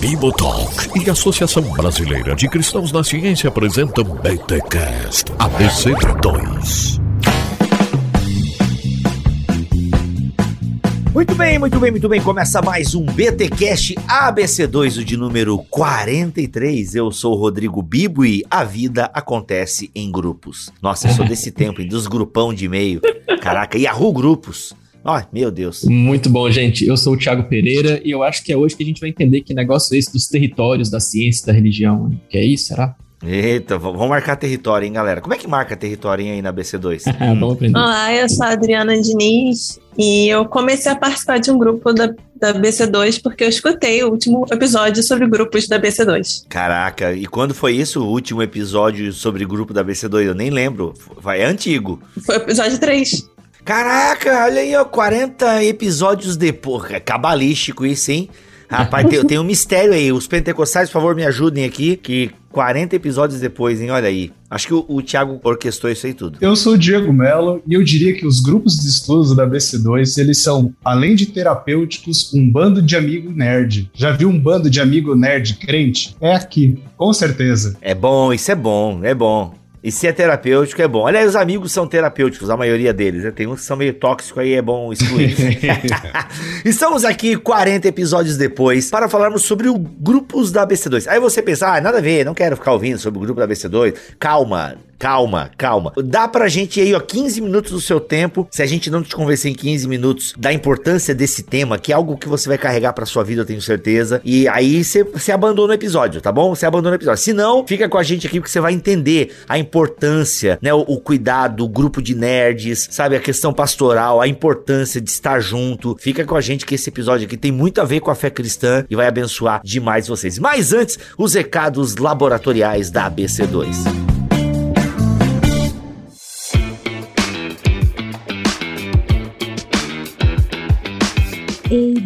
Bibotalk e Associação Brasileira de Cristãos na Ciência apresentam BTCast ABC2. Muito bem, muito bem, muito bem. Começa mais um BTcast ABC2, o de número 43. Eu sou o Rodrigo Bibo e a vida acontece em grupos. Nossa, eu sou desse tempo, dos grupão de e-mail. Caraca, Yahoo Grupos. Ai, meu Deus. Muito bom, gente. Eu sou o Thiago Pereira e eu acho que é hoje que a gente vai entender que negócio é esse dos territórios, da ciência, da religião. Que é isso, será? Eita, vamos marcar território, hein, galera? Como é que marca território aí na BC2? vamos aprender. Olá, eu sou a Adriana Diniz e eu comecei a participar de um grupo da, da BC2 porque eu escutei o último episódio sobre grupos da BC2. Caraca, e quando foi isso, o último episódio sobre grupo da BC2? Eu nem lembro. Vai, é antigo. Foi o episódio 3. Caraca, olha aí, ó, 40 episódios depois. É cabalístico isso, hein? Rapaz, tem, tem um mistério aí. Os pentecostais, por favor, me ajudem aqui. Que 40 episódios depois, hein? Olha aí. Acho que o, o Thiago orquestrou isso aí tudo. Eu sou o Diego Mello e eu diria que os grupos de estudos da BC2, eles são, além de terapêuticos, um bando de amigo nerd. Já viu um bando de amigo nerd crente? É aqui, com certeza. É bom, isso é bom, é bom. E se é terapêutico, é bom. Aliás, os amigos são terapêuticos, a maioria deles. Né? Tem uns que são meio tóxicos aí, é bom excluir. Estamos aqui 40 episódios depois para falarmos sobre o grupos da BC2. Aí você pensa, ah, nada a ver, não quero ficar ouvindo sobre o grupo da BC2. Calma, Calma, calma. Dá pra gente aí, ó, 15 minutos do seu tempo. Se a gente não te convencer em 15 minutos da importância desse tema, que é algo que você vai carregar pra sua vida, eu tenho certeza. E aí você abandona o episódio, tá bom? Você abandona o episódio. Se não, fica com a gente aqui porque você vai entender a importância, né? O, o cuidado, o grupo de nerds, sabe? A questão pastoral, a importância de estar junto. Fica com a gente que esse episódio aqui tem muito a ver com a fé cristã e vai abençoar demais vocês. Mas antes, os recados laboratoriais da ABC2.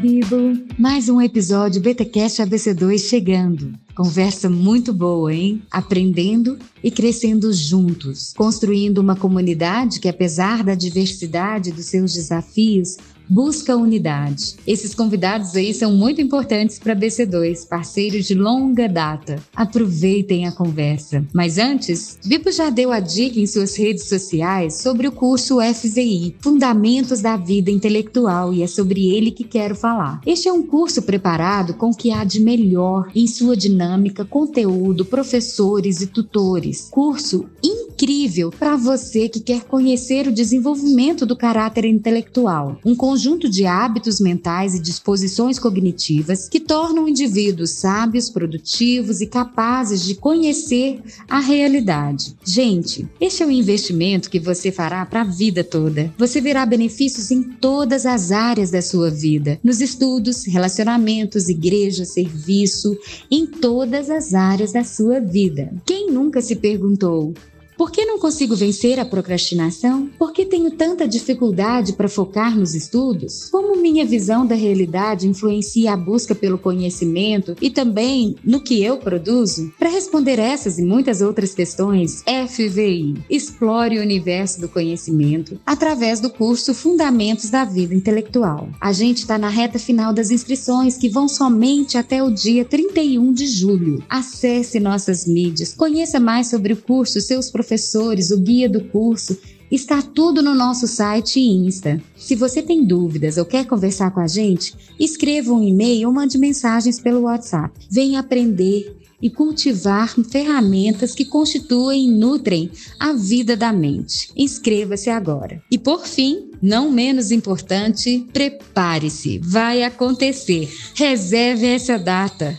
Bibo! Mais um episódio BTcast ABC2 chegando. Conversa muito boa, hein? Aprendendo e crescendo juntos, construindo uma comunidade que, apesar da diversidade dos seus desafios, busca unidade. Esses convidados aí são muito importantes para BC2, parceiros de longa data. Aproveitem a conversa. Mas antes, Bipo já deu a dica em suas redes sociais sobre o curso FZI, Fundamentos da Vida Intelectual, e é sobre ele que quero falar. Este é um curso preparado com o que há de melhor em sua dinâmica, conteúdo, professores e tutores. Curso incrível para você que quer conhecer o desenvolvimento do caráter intelectual. Um conjunto de hábitos mentais e disposições cognitivas que tornam indivíduos sábios, produtivos e capazes de conhecer a realidade. Gente, este é um investimento que você fará para a vida toda. Você verá benefícios em todas as áreas da sua vida, nos estudos, relacionamentos, igreja, serviço, em todas as áreas da sua vida. Quem nunca se perguntou por que não consigo vencer a procrastinação? Por que tenho tanta dificuldade para focar nos estudos? Como minha visão da realidade influencia a busca pelo conhecimento e também no que eu produzo? Para responder essas e muitas outras questões, FVI explore o universo do conhecimento através do curso Fundamentos da Vida Intelectual. A gente está na reta final das inscrições que vão somente até o dia 31 de julho. Acesse nossas mídias, conheça mais sobre o curso, seus professores professores, o guia do curso, está tudo no nosso site e Insta. Se você tem dúvidas ou quer conversar com a gente, escreva um e-mail ou mande mensagens pelo WhatsApp. Venha aprender e cultivar ferramentas que constituem e nutrem a vida da mente. Inscreva-se agora. E por fim, não menos importante, prepare-se. Vai acontecer. Reserve essa data.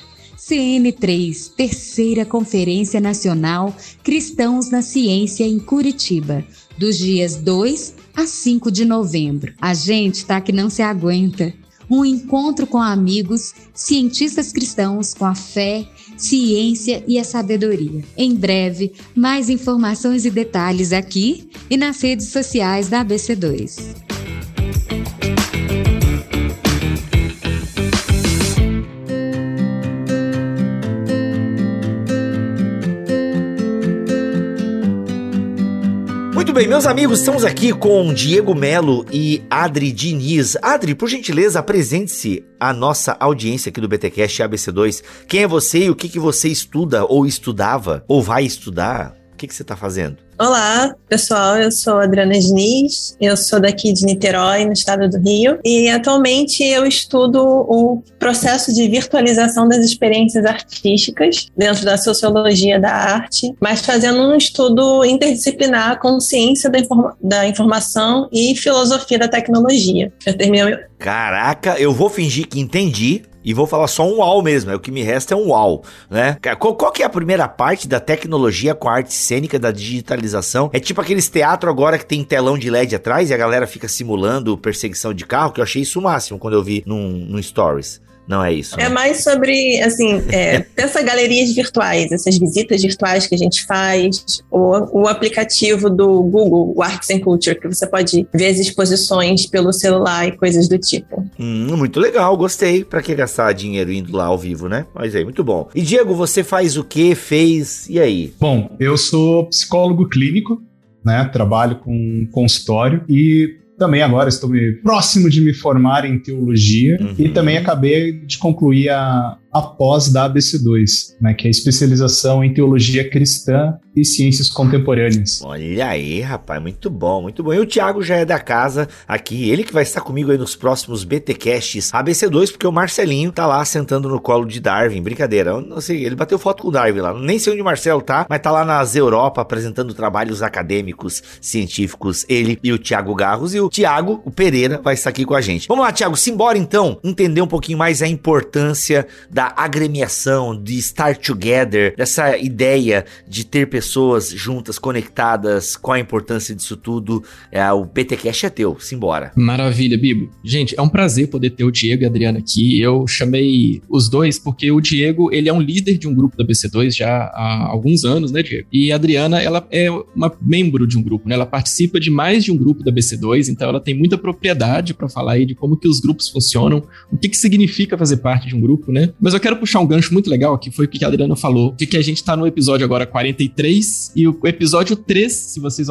CN3, terceira Conferência Nacional Cristãos na Ciência em Curitiba, dos dias 2 a 5 de novembro. A gente tá que não se aguenta. Um encontro com amigos, cientistas cristãos com a fé, ciência e a sabedoria. Em breve, mais informações e detalhes aqui e nas redes sociais da ABC2. Bem, meus amigos, estamos aqui com Diego Melo e Adri Diniz. Adri, por gentileza, apresente-se à nossa audiência aqui do BTcast ABC2. Quem é você e o que, que você estuda ou estudava ou vai estudar? O que, que você está fazendo? Olá, pessoal. Eu sou Adriana Diniz, eu sou daqui de Niterói, no estado do Rio, e atualmente eu estudo o processo de virtualização das experiências artísticas dentro da sociologia da arte, mas fazendo um estudo interdisciplinar com ciência da, informa da informação e filosofia da tecnologia. Eu terminei. Caraca, eu vou fingir que entendi, e vou falar só um uau mesmo, é o que me resta é um uau, né? Qual, qual, que é a primeira parte da tecnologia com a arte cênica, da digitalização? É tipo aqueles teatro agora que tem telão de LED atrás e a galera fica simulando perseguição de carro, que eu achei isso o máximo quando eu vi num, num Stories. Não é isso. É né? mais sobre, assim, é, essas galerias virtuais, essas visitas virtuais que a gente faz, o, o aplicativo do Google, o Arts and Culture, que você pode ver as exposições pelo celular e coisas do tipo. Hum, muito legal, gostei. Para que gastar dinheiro indo lá ao vivo, né? Mas é muito bom. E Diego, você faz o que? Fez? E aí? Bom, eu sou psicólogo clínico, né? Trabalho com consultório e também agora estou me, próximo de me formar em teologia uhum. e também acabei de concluir a, após da ABC2, né, que é a especialização em teologia cristã e ciências contemporâneas. Olha aí, rapaz, muito bom, muito bom. E o Thiago já é da casa aqui, ele que vai estar comigo aí nos próximos BTcasts ABC2, porque o Marcelinho tá lá sentando no colo de Darwin, brincadeira. Eu não sei, ele bateu foto com o Darwin lá, nem sei onde o Marcelo tá, mas tá lá nas Europa apresentando trabalhos acadêmicos, científicos, ele e o Thiago Garros e o Thiago, o Pereira, vai estar aqui com a gente. Vamos lá, Thiago, simbora então entender um pouquinho mais a importância da agremiação, de estar together, dessa ideia de ter pessoas juntas, conectadas, qual a importância disso tudo. É, o BTcast é teu, simbora. Maravilha, Bibo. Gente, é um prazer poder ter o Diego e a Adriana aqui. Eu chamei os dois porque o Diego, ele é um líder de um grupo da BC2 já há alguns anos, né, Diego? E a Adriana, ela é uma membro de um grupo, né? Ela participa de mais de um grupo da BC2, então ela tem muita propriedade para falar aí de como que os grupos funcionam, o que que significa fazer parte de um grupo, né? Mas eu quero puxar um gancho muito legal, que foi o que a Adriana falou, de que a gente tá no episódio agora 43, e o episódio 3, se vocês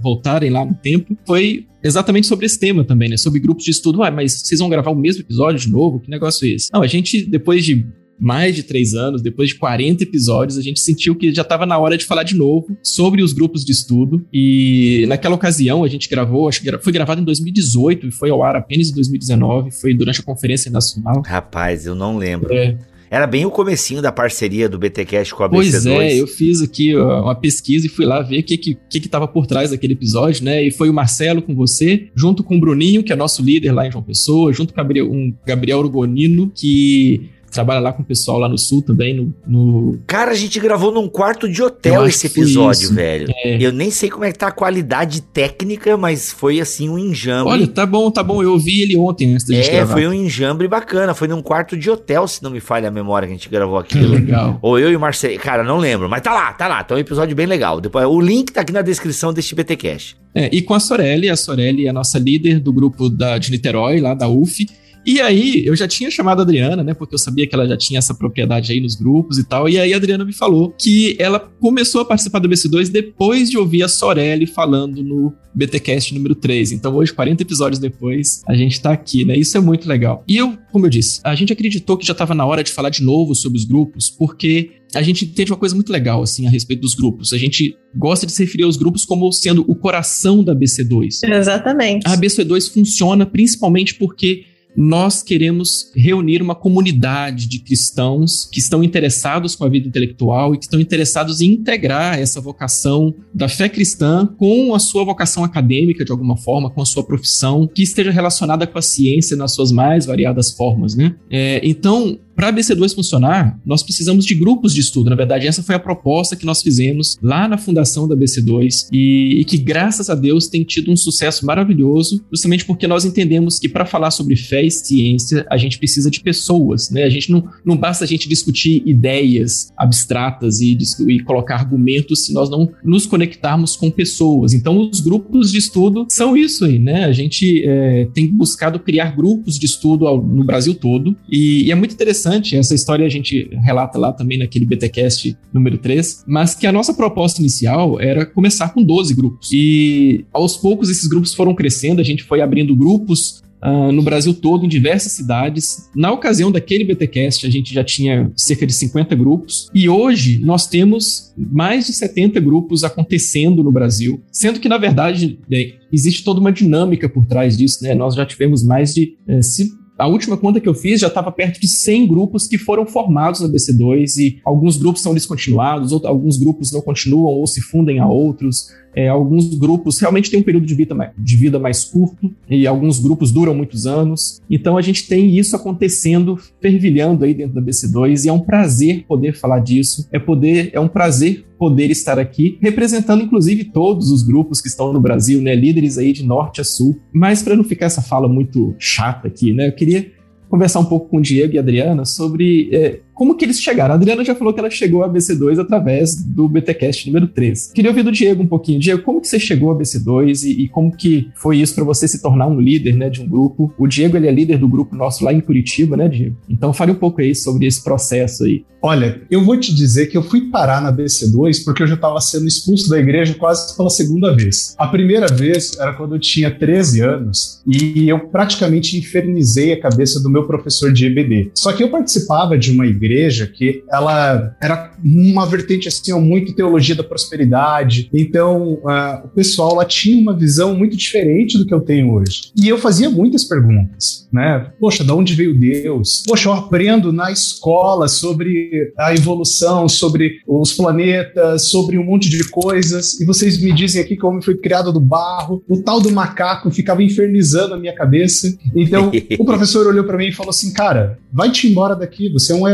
voltarem lá no tempo, foi exatamente sobre esse tema também, né? Sobre grupos de estudo. Ah, mas vocês vão gravar o mesmo episódio de novo? Que negócio é esse? Não, a gente, depois de mais de três anos, depois de 40 episódios, a gente sentiu que já estava na hora de falar de novo sobre os grupos de estudo. E naquela ocasião a gente gravou, acho que foi gravado em 2018 e foi ao ar apenas em 2019, foi durante a Conferência Nacional. Rapaz, eu não lembro. É. Era bem o comecinho da parceria do BTcast com a BC2. Pois é, eu fiz aqui uma pesquisa e fui lá ver o que que, que que tava por trás daquele episódio, né? E foi o Marcelo com você, junto com o Bruninho, que é nosso líder lá em João Pessoa, junto com um Gabriel Urgonino, que trabalha lá com o pessoal lá no sul também, no, no... Cara, a gente gravou num quarto de hotel esse episódio, velho. É. Eu nem sei como é que tá a qualidade técnica, mas foi assim um enjambre. Olha, tá bom, tá bom. Eu ouvi ele ontem antes da gente é, gravar. É, foi um enjambre bacana. Foi num quarto de hotel, se não me falha a memória que a gente gravou aquilo. Legal. Ou eu e o Marcelo. Cara, não lembro. Mas tá lá, tá lá. Tá um episódio bem legal. Depois, o link tá aqui na descrição deste BTcast. É, e com a Sorelli, a Sorelli é a nossa líder do grupo da, de Niterói, lá da UF. E aí, eu já tinha chamado a Adriana, né? Porque eu sabia que ela já tinha essa propriedade aí nos grupos e tal. E aí, a Adriana me falou que ela começou a participar do BC2 depois de ouvir a Sorelli falando no BTcast número 3. Então, hoje, 40 episódios depois, a gente tá aqui, né? Isso é muito legal. E eu, como eu disse, a gente acreditou que já tava na hora de falar de novo sobre os grupos, porque a gente entende uma coisa muito legal, assim, a respeito dos grupos. A gente gosta de se referir aos grupos como sendo o coração da BC2. Exatamente. A BC2 funciona principalmente porque nós queremos reunir uma comunidade de cristãos que estão interessados com a vida intelectual e que estão interessados em integrar essa vocação da fé cristã com a sua vocação acadêmica, de alguma forma, com a sua profissão, que esteja relacionada com a ciência nas suas mais variadas formas, né? É, então, para a BC2 funcionar, nós precisamos de grupos de estudo. Na verdade, essa foi a proposta que nós fizemos lá na fundação da BC2 e, e que, graças a Deus, tem tido um sucesso maravilhoso, justamente porque nós entendemos que para falar sobre fé e ciência, a gente precisa de pessoas, né? A gente não, não basta a gente discutir ideias abstratas e, e colocar argumentos se nós não nos conectarmos com pessoas. Então, os grupos de estudo são isso aí, né? A gente é, tem buscado criar grupos de estudo ao, no Brasil todo e, e é muito interessante interessante, essa história a gente relata lá também naquele BTcast número 3, mas que a nossa proposta inicial era começar com 12 grupos. E aos poucos esses grupos foram crescendo, a gente foi abrindo grupos Uh, no Brasil todo, em diversas cidades. Na ocasião daquele BTcast, a gente já tinha cerca de 50 grupos, e hoje nós temos mais de 70 grupos acontecendo no Brasil, sendo que, na verdade, é, existe toda uma dinâmica por trás disso, né? Nós já tivemos mais de. Se, a última conta que eu fiz já estava perto de 100 grupos que foram formados na BC2 e alguns grupos são descontinuados, outros, alguns grupos não continuam ou se fundem a outros. É, alguns grupos realmente têm um período de vida, mais, de vida mais curto e alguns grupos duram muitos anos. Então a gente tem isso acontecendo, fervilhando aí dentro da BC2 e é um prazer poder falar disso. É poder, é um prazer poder estar aqui representando inclusive todos os grupos que estão no Brasil, né, líderes aí de norte a sul. Mas para não ficar essa fala muito chata aqui, né, eu queria conversar um pouco com o Diego e a Adriana sobre é, como que eles chegaram. A Adriana já falou que ela chegou a BC2 através do BTcast número 3. Queria ouvir do Diego um pouquinho. Diego, como que você chegou a BC2 e, e como que foi isso para você se tornar um líder, né, de um grupo? O Diego, ele é líder do grupo nosso lá em Curitiba, né, Diego? Então fale um pouco aí sobre esse processo aí. Olha, eu vou te dizer que eu fui parar na BC2 porque eu já estava sendo expulso da igreja quase pela segunda vez. A primeira vez era quando eu tinha 13 anos e eu praticamente infernizei a cabeça do meu professor de EBD. Só que eu participava de uma igreja igreja que ela era uma vertente assim, muito teologia da prosperidade. Então, uh, o pessoal lá tinha uma visão muito diferente do que eu tenho hoje. E eu fazia muitas perguntas, né? Poxa, de onde veio Deus? Poxa, eu aprendo na escola sobre a evolução, sobre os planetas, sobre um monte de coisas, e vocês me dizem aqui que o homem foi criado do barro. O tal do macaco ficava infernizando a minha cabeça. Então, o professor olhou para mim e falou assim: "Cara, vai-te embora daqui, você é um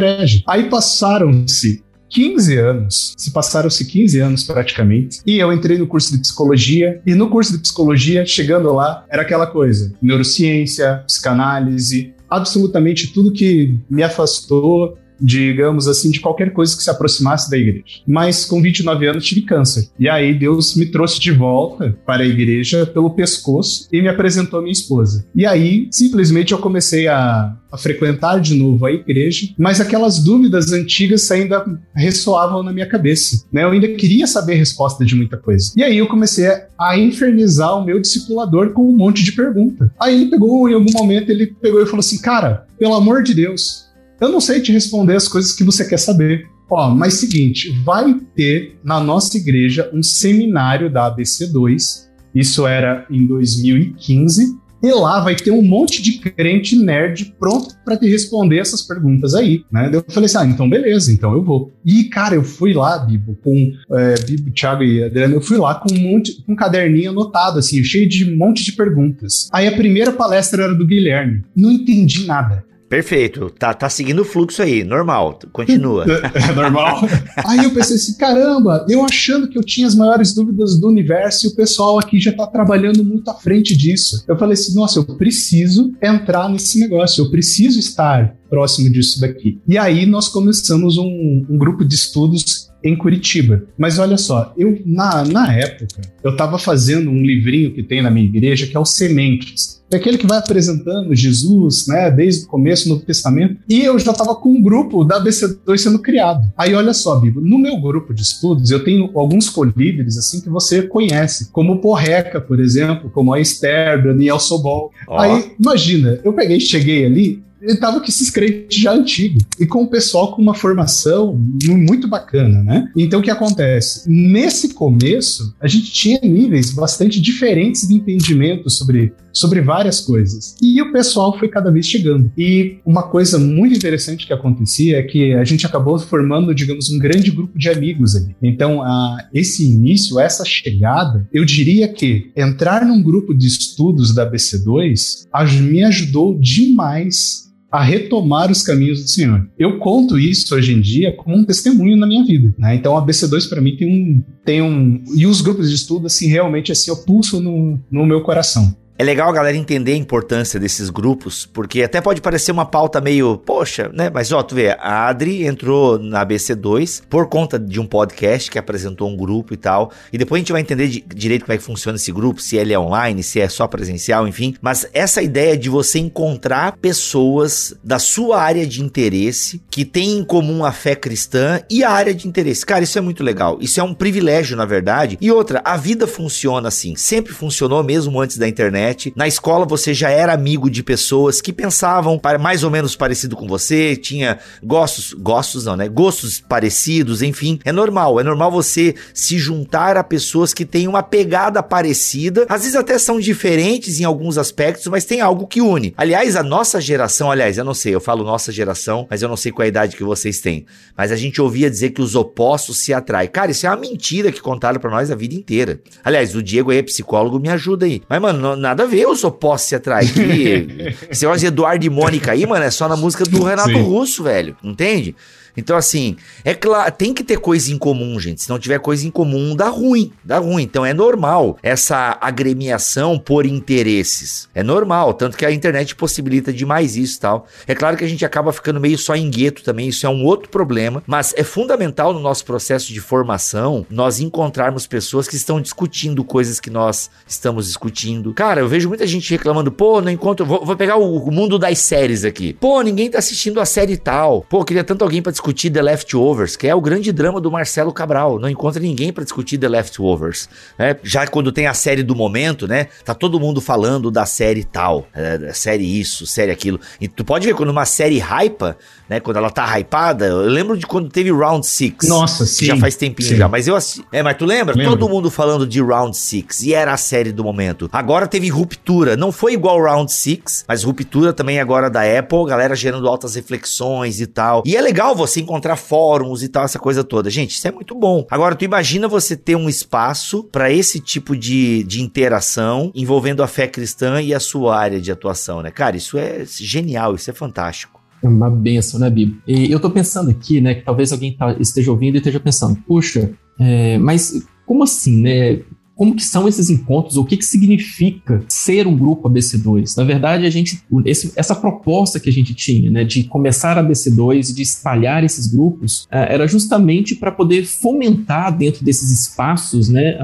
Aí passaram-se 15 anos, se passaram-se 15 anos praticamente, e eu entrei no curso de psicologia, e no curso de psicologia, chegando lá, era aquela coisa: neurociência, psicanálise, absolutamente tudo que me afastou digamos assim, de qualquer coisa que se aproximasse da igreja. Mas com 29 anos tive câncer. E aí Deus me trouxe de volta para a igreja pelo pescoço e me apresentou a minha esposa. E aí, simplesmente eu comecei a, a frequentar de novo a igreja, mas aquelas dúvidas antigas ainda ressoavam na minha cabeça. Né? Eu ainda queria saber a resposta de muita coisa. E aí eu comecei a infernizar o meu discipulador com um monte de pergunta. Aí ele pegou, em algum momento, ele pegou e falou assim: Cara, pelo amor de Deus, eu não sei te responder as coisas que você quer saber. Ó, mas seguinte, vai ter na nossa igreja um seminário da ABC2. Isso era em 2015. E lá vai ter um monte de crente nerd pronto para te responder essas perguntas aí, né? Eu falei assim, ah, então beleza, então eu vou. E, cara, eu fui lá, Bibo, com é, Bibo, Thiago e Adriano, eu fui lá com um monte, com um caderninho anotado, assim, cheio de um monte de perguntas. Aí a primeira palestra era do Guilherme. Não entendi nada. Perfeito, tá, tá seguindo o fluxo aí, normal, continua. É, é normal. aí eu pensei assim, caramba, eu achando que eu tinha as maiores dúvidas do universo e o pessoal aqui já tá trabalhando muito à frente disso. Eu falei assim, nossa, eu preciso entrar nesse negócio, eu preciso estar próximo disso daqui. E aí nós começamos um, um grupo de estudos em Curitiba. Mas olha só, eu na, na época, eu estava fazendo um livrinho que tem na minha igreja que é o Sementes. É aquele que vai apresentando Jesus, né, desde o começo no Testamento. E eu já estava com um grupo da BC2 sendo criado. Aí olha só, Bíblia, no meu grupo de estudos, eu tenho alguns colíderes assim que você conhece, como o Porreca, por exemplo, como a Esther, Daniel Sobol. Oh. Aí, imagina, eu peguei, cheguei ali, ele tava com esses crentes já antigos e com o pessoal com uma formação muito bacana, né? Então o que acontece? Nesse começo, a gente tinha níveis bastante diferentes de entendimento sobre, sobre várias coisas. E o pessoal foi cada vez chegando. E uma coisa muito interessante que acontecia é que a gente acabou formando, digamos, um grande grupo de amigos ali. Então, a, esse início, essa chegada, eu diria que entrar num grupo de estudos da BC2 me ajudou demais a retomar os caminhos do Senhor. Eu conto isso hoje em dia como um testemunho na minha vida. Né? Então a BC2 para mim tem um, tem um. E os grupos de estudo, assim, realmente assim, eu pulso no, no meu coração. É legal a galera entender a importância desses grupos, porque até pode parecer uma pauta meio, poxa, né? Mas ó, tu vê, a Adri entrou na ABC2 por conta de um podcast que apresentou um grupo e tal. E depois a gente vai entender de, direito como é que funciona esse grupo, se ele é online, se é só presencial, enfim. Mas essa ideia de você encontrar pessoas da sua área de interesse que têm em comum a fé cristã e a área de interesse. Cara, isso é muito legal. Isso é um privilégio, na verdade. E outra, a vida funciona assim. Sempre funcionou mesmo antes da internet. Na escola você já era amigo de pessoas que pensavam mais ou menos parecido com você, tinha gostos, gostos não, né? Gostos parecidos, enfim. É normal, é normal você se juntar a pessoas que têm uma pegada parecida. Às vezes até são diferentes em alguns aspectos, mas tem algo que une. Aliás, a nossa geração, aliás, eu não sei, eu falo nossa geração, mas eu não sei qual a idade que vocês têm. Mas a gente ouvia dizer que os opostos se atraem. Cara, isso é uma mentira que contaram para nós a vida inteira. Aliás, o Diego aí é psicólogo, me ajuda aí. Mas, mano, nada a ver os opostos se atraem. Esse negócio de Eduardo e Mônica aí, mano, é só na música do Renato Sim. Russo, velho. Entende? Então, assim, é claro, tem que ter coisa em comum, gente. Se não tiver coisa em comum, dá ruim, dá ruim. Então é normal essa agremiação por interesses. É normal, tanto que a internet possibilita demais isso tal. É claro que a gente acaba ficando meio só em gueto também, isso é um outro problema, mas é fundamental no nosso processo de formação nós encontrarmos pessoas que estão discutindo coisas que nós estamos discutindo. Cara, eu vejo muita gente reclamando, pô, não encontro. Vou, vou pegar o, o, mundo das séries aqui. Pô, ninguém tá assistindo a série tal. Pô, queria tanto alguém para discutir discutir The Leftovers, que é o grande drama do Marcelo Cabral. Não encontra ninguém para discutir The Leftovers. Né? Já quando tem a série do momento, né? Tá todo mundo falando da série tal, é, série isso, série aquilo. E tu pode ver quando uma série hypa, né? Quando ela tá hypada, eu lembro de quando teve Round 6. Nossa, sim. Já faz tempinho sim. já, mas eu É, mas tu lembra? Lembro. Todo mundo falando de Round 6 e era a série do momento. Agora teve Ruptura, não foi igual Round 6, mas Ruptura também agora da Apple, galera gerando altas reflexões e tal. E é legal você encontrar fóruns e tal, essa coisa toda. Gente, isso é muito bom. Agora, tu imagina você ter um espaço para esse tipo de, de interação envolvendo a fé cristã e a sua área de atuação, né? Cara, isso é genial, isso é fantástico. É uma benção, né, Bibo? E eu tô pensando aqui, né, que talvez alguém tá, esteja ouvindo e esteja pensando, puxa, é, mas como assim, né? Como que são esses encontros? O que, que significa ser um grupo ABC2? Na verdade, a gente, esse, essa proposta que a gente tinha, né, de começar a ABC2 e de espalhar esses grupos, é, era justamente para poder fomentar dentro desses espaços, né,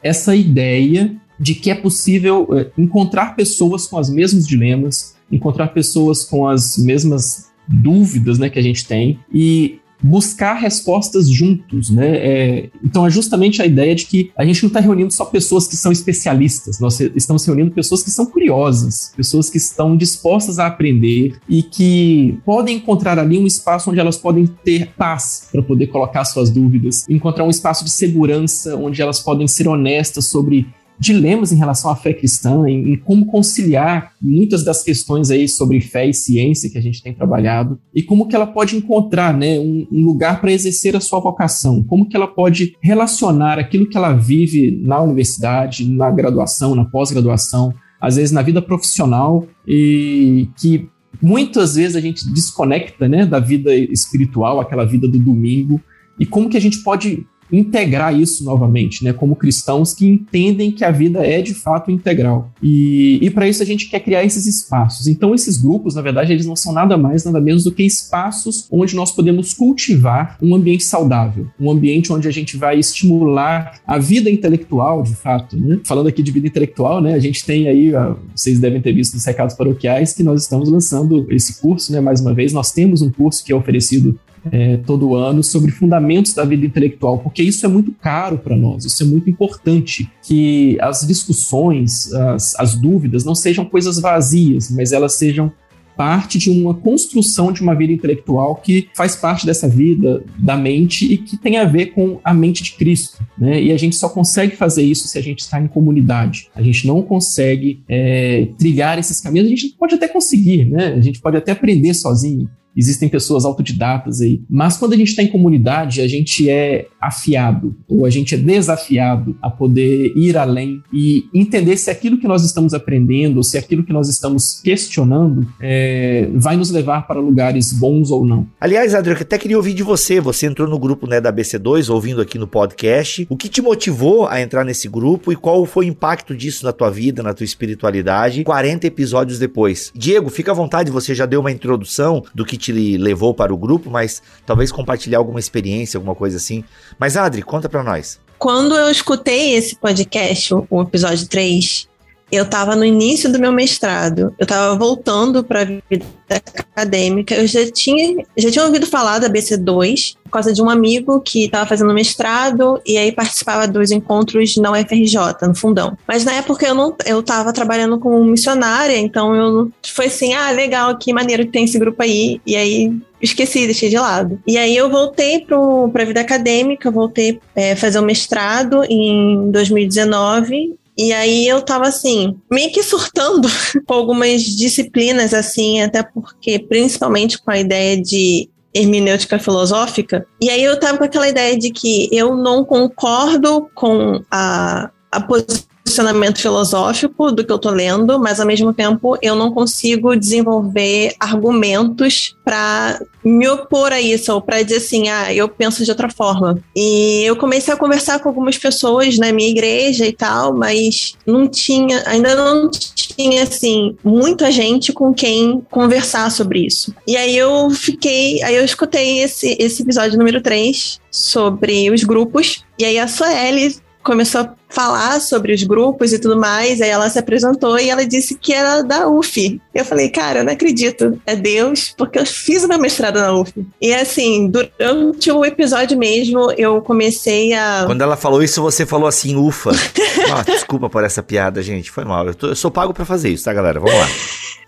essa ideia de que é possível é, encontrar pessoas com os mesmos dilemas, encontrar pessoas com as mesmas dúvidas né, que a gente tem e buscar respostas juntos, né? É, então é justamente a ideia de que a gente não está reunindo só pessoas que são especialistas, nós estamos reunindo pessoas que são curiosas, pessoas que estão dispostas a aprender e que podem encontrar ali um espaço onde elas podem ter paz para poder colocar suas dúvidas, encontrar um espaço de segurança onde elas podem ser honestas sobre dilemas em relação à fé cristã, em, em, como conciliar muitas das questões aí sobre fé e ciência que a gente tem trabalhado, e como que ela pode encontrar né, um, um lugar para exercer a sua vocação, como que ela pode relacionar aquilo que ela vive na universidade, na graduação, na pós-graduação, às vezes na vida profissional, e que muitas vezes a gente desconecta né, da vida espiritual, aquela vida do domingo, e como que a gente pode integrar isso novamente, né? Como cristãos que entendem que a vida é de fato integral. E, e para isso a gente quer criar esses espaços. Então, esses grupos, na verdade, eles não são nada mais, nada menos do que espaços onde nós podemos cultivar um ambiente saudável, um ambiente onde a gente vai estimular a vida intelectual, de fato. Né? Falando aqui de vida intelectual, né? A gente tem aí, vocês devem ter visto nos recados paroquiais, que nós estamos lançando esse curso, né? Mais uma vez, nós temos um curso que é oferecido é, todo ano sobre fundamentos da vida intelectual, porque isso é muito caro para nós, isso é muito importante, que as discussões, as, as dúvidas não sejam coisas vazias, mas elas sejam parte de uma construção de uma vida intelectual que faz parte dessa vida da mente e que tem a ver com a mente de Cristo. Né? E a gente só consegue fazer isso se a gente está em comunidade. A gente não consegue é, trilhar esses caminhos. A gente pode até conseguir, né? A gente pode até aprender sozinho existem pessoas autodidatas aí. Mas quando a gente está em comunidade, a gente é afiado, ou a gente é desafiado a poder ir além e entender se aquilo que nós estamos aprendendo, se aquilo que nós estamos questionando, é, vai nos levar para lugares bons ou não. Aliás, Adriano, até queria ouvir de você. Você entrou no grupo né, da BC2, ouvindo aqui no podcast. O que te motivou a entrar nesse grupo e qual foi o impacto disso na tua vida, na tua espiritualidade, 40 episódios depois? Diego, fica à vontade, você já deu uma introdução do que te levou para o grupo, mas talvez compartilhar alguma experiência, alguma coisa assim. Mas, Adri, conta para nós. Quando eu escutei esse podcast, o episódio 3, eu estava no início do meu mestrado, eu estava voltando para a vida acadêmica, eu já tinha, já tinha ouvido falar da BC2 por causa de um amigo que estava fazendo mestrado e aí participava dos encontros na UFRJ, no fundão. Mas na época eu não eu estava trabalhando como missionária, então eu foi assim, ah, legal, que maneiro que tem esse grupo aí, e aí esqueci, deixei de lado. E aí eu voltei para a vida acadêmica, voltei é, fazer o mestrado em 2019 e aí eu tava assim, meio que surtando com algumas disciplinas, assim, até porque, principalmente com a ideia de hermenêutica filosófica. E aí eu tava com aquela ideia de que eu não concordo com a, a posição posicionamento filosófico do que eu tô lendo, mas ao mesmo tempo eu não consigo desenvolver argumentos para me opor a isso, ou para dizer assim, ah, eu penso de outra forma. E eu comecei a conversar com algumas pessoas na minha igreja e tal, mas não tinha, ainda não tinha, assim, muita gente com quem conversar sobre isso. E aí eu fiquei, aí eu escutei esse, esse episódio número 3 sobre os grupos, e aí a Soeli começou a falar sobre os grupos e tudo mais, aí ela se apresentou e ela disse que era da UF. Eu falei, cara, eu não acredito, é Deus, porque eu fiz o meu mestrado na UF. E assim, durante o episódio mesmo, eu comecei a. Quando ela falou isso, você falou assim, ufa. ah, desculpa por essa piada, gente, foi mal. Eu, tô, eu sou pago para fazer isso, tá, galera? Vamos lá.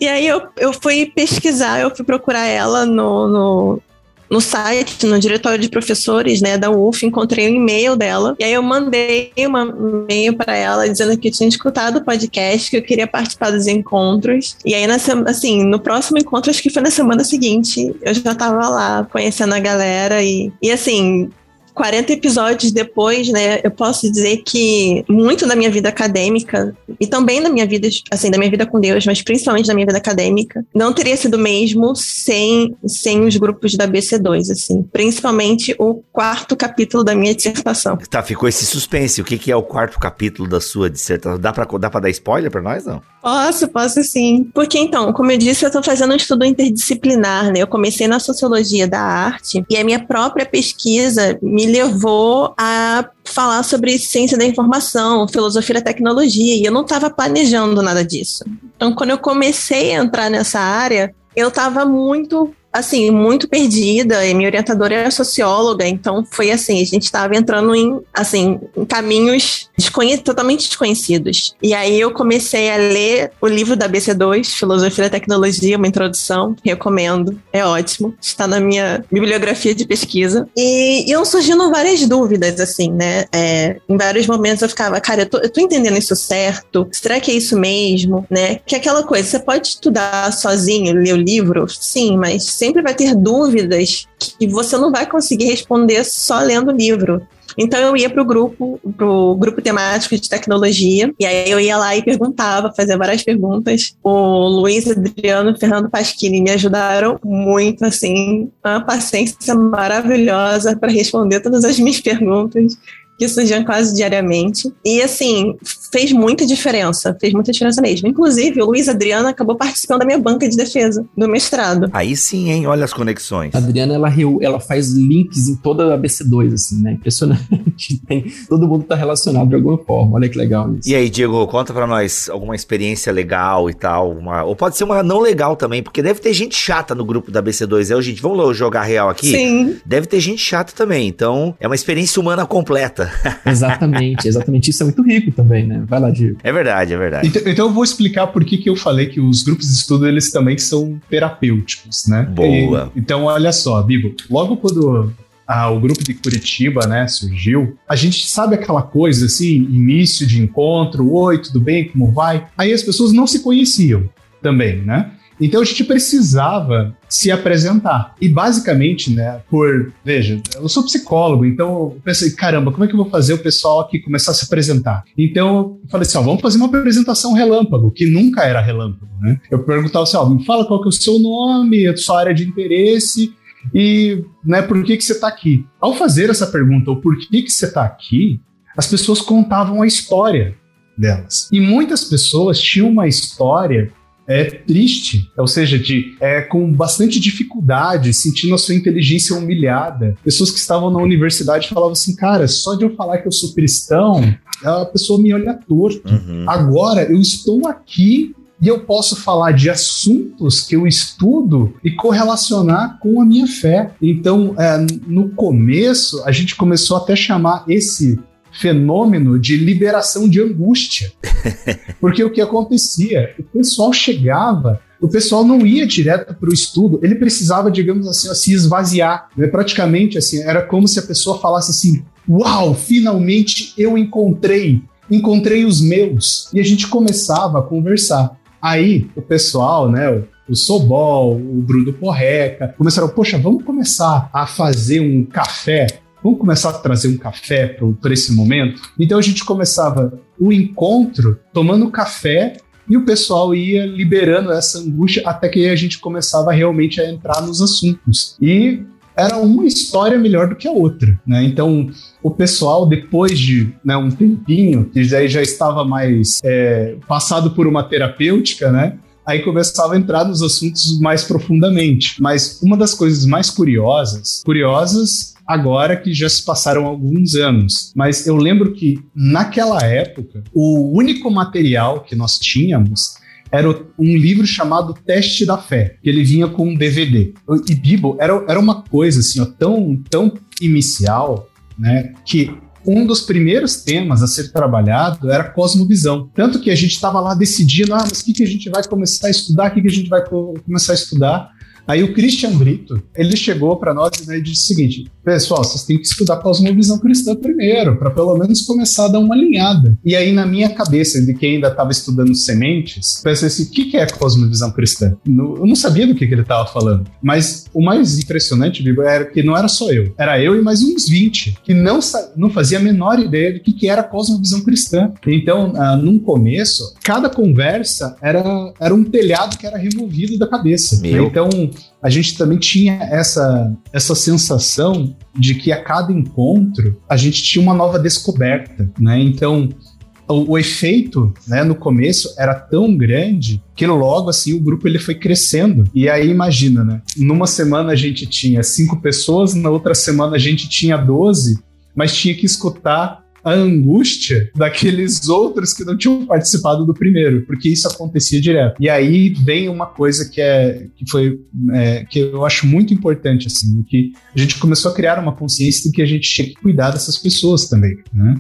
E aí eu, eu fui pesquisar, eu fui procurar ela no, no, no site, no diretório de professores, né, da UF, encontrei um e-mail dela. E aí eu mandei um e-mail para ela dizendo que eu tinha escutado o podcast, que eu queria participar dos encontros. E aí, nessa, assim, no próximo encontro, acho que foi na semana seguinte, eu já tava lá conhecendo a galera e, e assim, 40 episódios depois, né, eu posso dizer que muito da minha vida acadêmica e também da minha vida, assim, da minha vida com Deus, mas principalmente da minha vida acadêmica, não teria sido mesmo sem, sem os grupos da BC2, assim, principalmente o quarto capítulo da minha dissertação. Tá, ficou esse suspense. O que, que é o quarto capítulo da sua dissertação? Dá pra, dá pra dar spoiler pra nós, não? Posso, posso sim. Porque então, como eu disse, eu tô fazendo um estudo interdisciplinar, né? Eu comecei na sociologia da arte e a minha própria pesquisa me levou a falar sobre ciência da informação, filosofia da tecnologia, e eu não estava planejando nada disso. Então, quando eu comecei a entrar nessa área, eu estava muito assim, muito perdida, e minha orientadora era socióloga, então foi assim, a gente estava entrando em, assim, em caminhos desconhe totalmente desconhecidos. E aí eu comecei a ler o livro da BC2, Filosofia da Tecnologia, uma introdução, recomendo, é ótimo, está na minha bibliografia de pesquisa. E iam surgindo várias dúvidas, assim, né, é, em vários momentos eu ficava, cara, eu tô, eu tô entendendo isso certo? Será que é isso mesmo? Né? Que é aquela coisa, você pode estudar sozinho, ler o livro, sim, mas sempre vai ter dúvidas que você não vai conseguir responder só lendo o livro. Então eu ia para o grupo, pro grupo temático de tecnologia, e aí eu ia lá e perguntava, fazia várias perguntas. O Luiz Adriano Fernando Pasquini me ajudaram muito, assim, uma paciência maravilhosa para responder todas as minhas perguntas que surgiam quase diariamente. E assim, fez muita diferença, fez muita diferença mesmo. Inclusive, o Luiz Adriano acabou participando da minha banca de defesa do mestrado. Aí sim, hein? Olha as conexões. A Adriana, ela, ela faz links em toda a BC2, assim, né? Impressionante. Tem, todo mundo tá relacionado de alguma forma. Olha que legal isso. E aí, Diego, conta pra nós alguma experiência legal e tal. Uma, ou pode ser uma não legal também, porque deve ter gente chata no grupo da BC2. É, gente, vamos jogar real aqui? Sim. Deve ter gente chata também. Então, é uma experiência humana completa. exatamente, exatamente. Isso é muito rico também, né? Vai lá, Diego. É verdade, é verdade. Então, então eu vou explicar por que, que eu falei que os grupos de estudo, eles também são terapêuticos, né? Boa. E, então, olha só, Bibo, logo quando ah, o grupo de Curitiba, né, surgiu, a gente sabe aquela coisa assim, início de encontro, oi, tudo bem, como vai? Aí as pessoas não se conheciam também, né? Então a gente precisava se apresentar. E basicamente, né, por. Veja, eu sou psicólogo, então eu pensei, caramba, como é que eu vou fazer o pessoal aqui começar a se apresentar? Então eu falei assim: ó, vamos fazer uma apresentação relâmpago, que nunca era relâmpago, né? Eu perguntava assim: ó, me fala qual que é o seu nome, a sua área de interesse e né, por que, que você está aqui. Ao fazer essa pergunta, o por que, que você está aqui, as pessoas contavam a história delas. E muitas pessoas tinham uma história é triste, ou seja, de é, com bastante dificuldade, sentindo a sua inteligência humilhada. Pessoas que estavam na universidade falavam assim, cara, só de eu falar que eu sou cristão, a pessoa me olha torto. Uhum. Agora eu estou aqui e eu posso falar de assuntos que eu estudo e correlacionar com a minha fé. Então, é, no começo, a gente começou até a chamar esse fenômeno de liberação de angústia. Porque o que acontecia? O pessoal chegava o pessoal não ia direto para o estudo, ele precisava, digamos assim, se esvaziar. Né? Praticamente assim, era como se a pessoa falasse assim: Uau, finalmente eu encontrei, encontrei os meus. E a gente começava a conversar. Aí o pessoal, né, o, o Sobol, o Bruno Porreca, começaram, poxa, vamos começar a fazer um café Vamos começar a trazer um café para esse momento? Então a gente começava o encontro tomando café e o pessoal ia liberando essa angústia até que a gente começava realmente a entrar nos assuntos. E era uma história melhor do que a outra, né? Então, o pessoal, depois de né, um tempinho, que já, já estava mais é, passado por uma terapêutica, né? Aí começava a entrar nos assuntos mais profundamente. Mas uma das coisas mais curiosas, curiosas agora que já se passaram alguns anos. Mas eu lembro que naquela época, o único material que nós tínhamos era um livro chamado Teste da Fé, que ele vinha com um DVD. E Bibo era, era uma coisa assim, ó, tão, tão inicial, né, que um dos primeiros temas a ser trabalhado era cosmovisão. Tanto que a gente estava lá decidindo, ah, mas o que, que a gente vai começar a estudar, o que, que a gente vai começar a estudar. Aí o Christian Brito, ele chegou para nós e disse o seguinte: pessoal, vocês têm que estudar cosmovisão cristã primeiro, para pelo menos começar a dar uma alinhada. E aí, na minha cabeça, de quem ainda estava estudando sementes, pensei assim: o que, que é cosmovisão cristã? Eu não sabia do que, que ele estava falando. Mas o mais impressionante, Bibo, era que não era só eu, era eu e mais uns 20 que não, não fazia a menor ideia do que, que era cosmovisão cristã. Então, ah, num começo, cada conversa era, era um telhado que era removido da cabeça. Meu. Então, a gente também tinha essa, essa sensação de que a cada encontro a gente tinha uma nova descoberta, né? Então, o, o, efeito, né, no começo era tão grande que logo assim o grupo ele foi crescendo. E aí imagina, né? Numa semana a gente tinha cinco pessoas, na outra semana a gente tinha doze, mas tinha que escutar a angústia daqueles outros que não tinham participado do primeiro, porque isso acontecia direto. E aí vem uma coisa que é que foi é, que eu acho muito importante assim, que a gente começou a criar uma consciência de que a gente tinha que cuidar dessas pessoas também, né?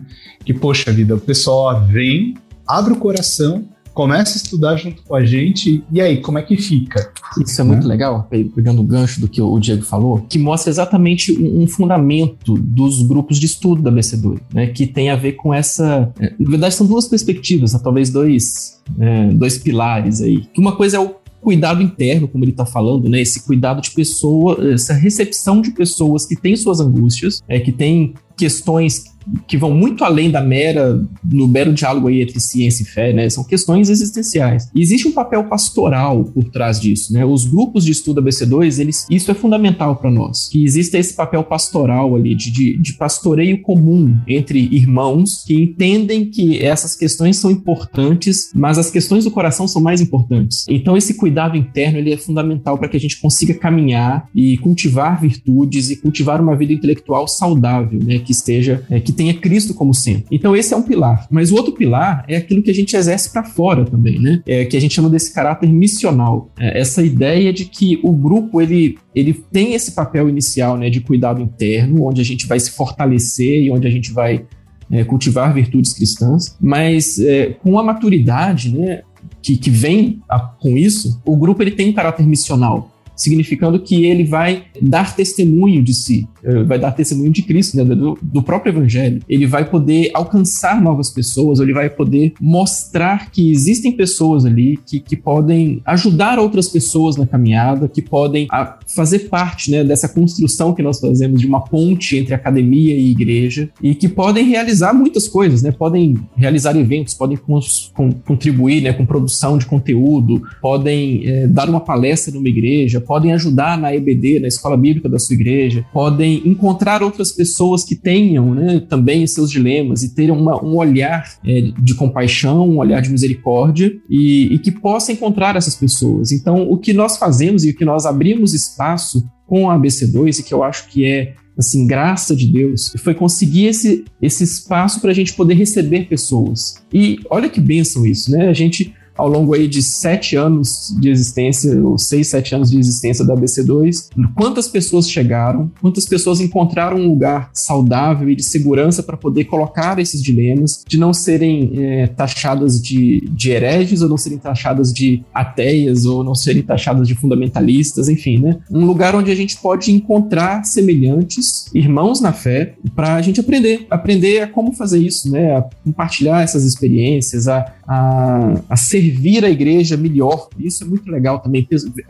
Que poxa vida, o pessoal vem, abre o coração começa a estudar junto com a gente, e aí, como é que fica? Isso é muito né? legal, pegando o gancho do que o Diego falou, que mostra exatamente um, fundamento dos grupos de estudo da BC2, né, que tem a ver com essa... É, na verdade, são duas perspectivas, né, talvez dois, é, dois pilares aí. Uma coisa é o cuidado interno, como ele está falando, né? Esse cuidado de pessoa, essa recepção de pessoas que têm suas angústias, é, que têm questões que vão muito além da mera, no mero diálogo aí entre ciência e fé, né? São questões existenciais. E existe um papel pastoral por trás disso, né? Os grupos de estudo ABC2, eles, isso é fundamental para nós, que exista esse papel pastoral ali, de, de, de pastoreio comum entre irmãos que entendem que essas questões são importantes, mas as questões do coração são mais importantes. Então esse cuidado interno, ele é fundamental para que a gente consiga caminhar e cultivar virtudes e cultivar uma vida intelectual saudável, né? Que esteja, é, que tenha Cristo como centro. Então esse é um pilar. Mas o outro pilar é aquilo que a gente exerce para fora também, né? É, que a gente chama desse caráter missional. É, essa ideia de que o grupo ele, ele tem esse papel inicial, né, de cuidado interno, onde a gente vai se fortalecer e onde a gente vai é, cultivar virtudes cristãs, mas é, com a maturidade, né, que, que vem a, com isso, o grupo ele tem um caráter missional significando que ele vai dar testemunho de si, vai dar testemunho de Cristo, né, do, do, próprio Evangelho. Ele vai poder alcançar novas pessoas, ele vai poder mostrar que existem pessoas ali que, que podem ajudar outras pessoas na caminhada, que podem a, ah, fazer parte né, dessa construção que nós fazemos de uma ponte entre academia e igreja e que podem realizar muitas coisas, né? Podem realizar eventos, podem cons, com, contribuir né, com produção de conteúdo, podem é, dar uma palestra numa igreja, podem ajudar na EBD, na escola bíblica da sua igreja, podem encontrar outras pessoas que tenham né, também seus dilemas e terem uma, um olhar é, de compaixão, um olhar de misericórdia e, e que possa encontrar essas pessoas. Então, o que nós fazemos e o que nós abrimos espaço com a ABC2 e que eu acho que é assim, graça de Deus, foi conseguir esse, esse espaço para a gente poder receber pessoas. E olha que bênção isso, né? A gente ao longo aí de sete anos de existência, ou seis, sete anos de existência da ABC2, quantas pessoas chegaram, quantas pessoas encontraram um lugar saudável e de segurança para poder colocar esses dilemas, de não serem é, taxadas de, de hereges, ou não serem taxadas de ateias, ou não serem taxadas de fundamentalistas, enfim, né? Um lugar onde a gente pode encontrar semelhantes, irmãos na fé, para a gente aprender, aprender a como fazer isso, né? A compartilhar essas experiências, a, a, a ser servir a igreja melhor. Isso é muito legal também,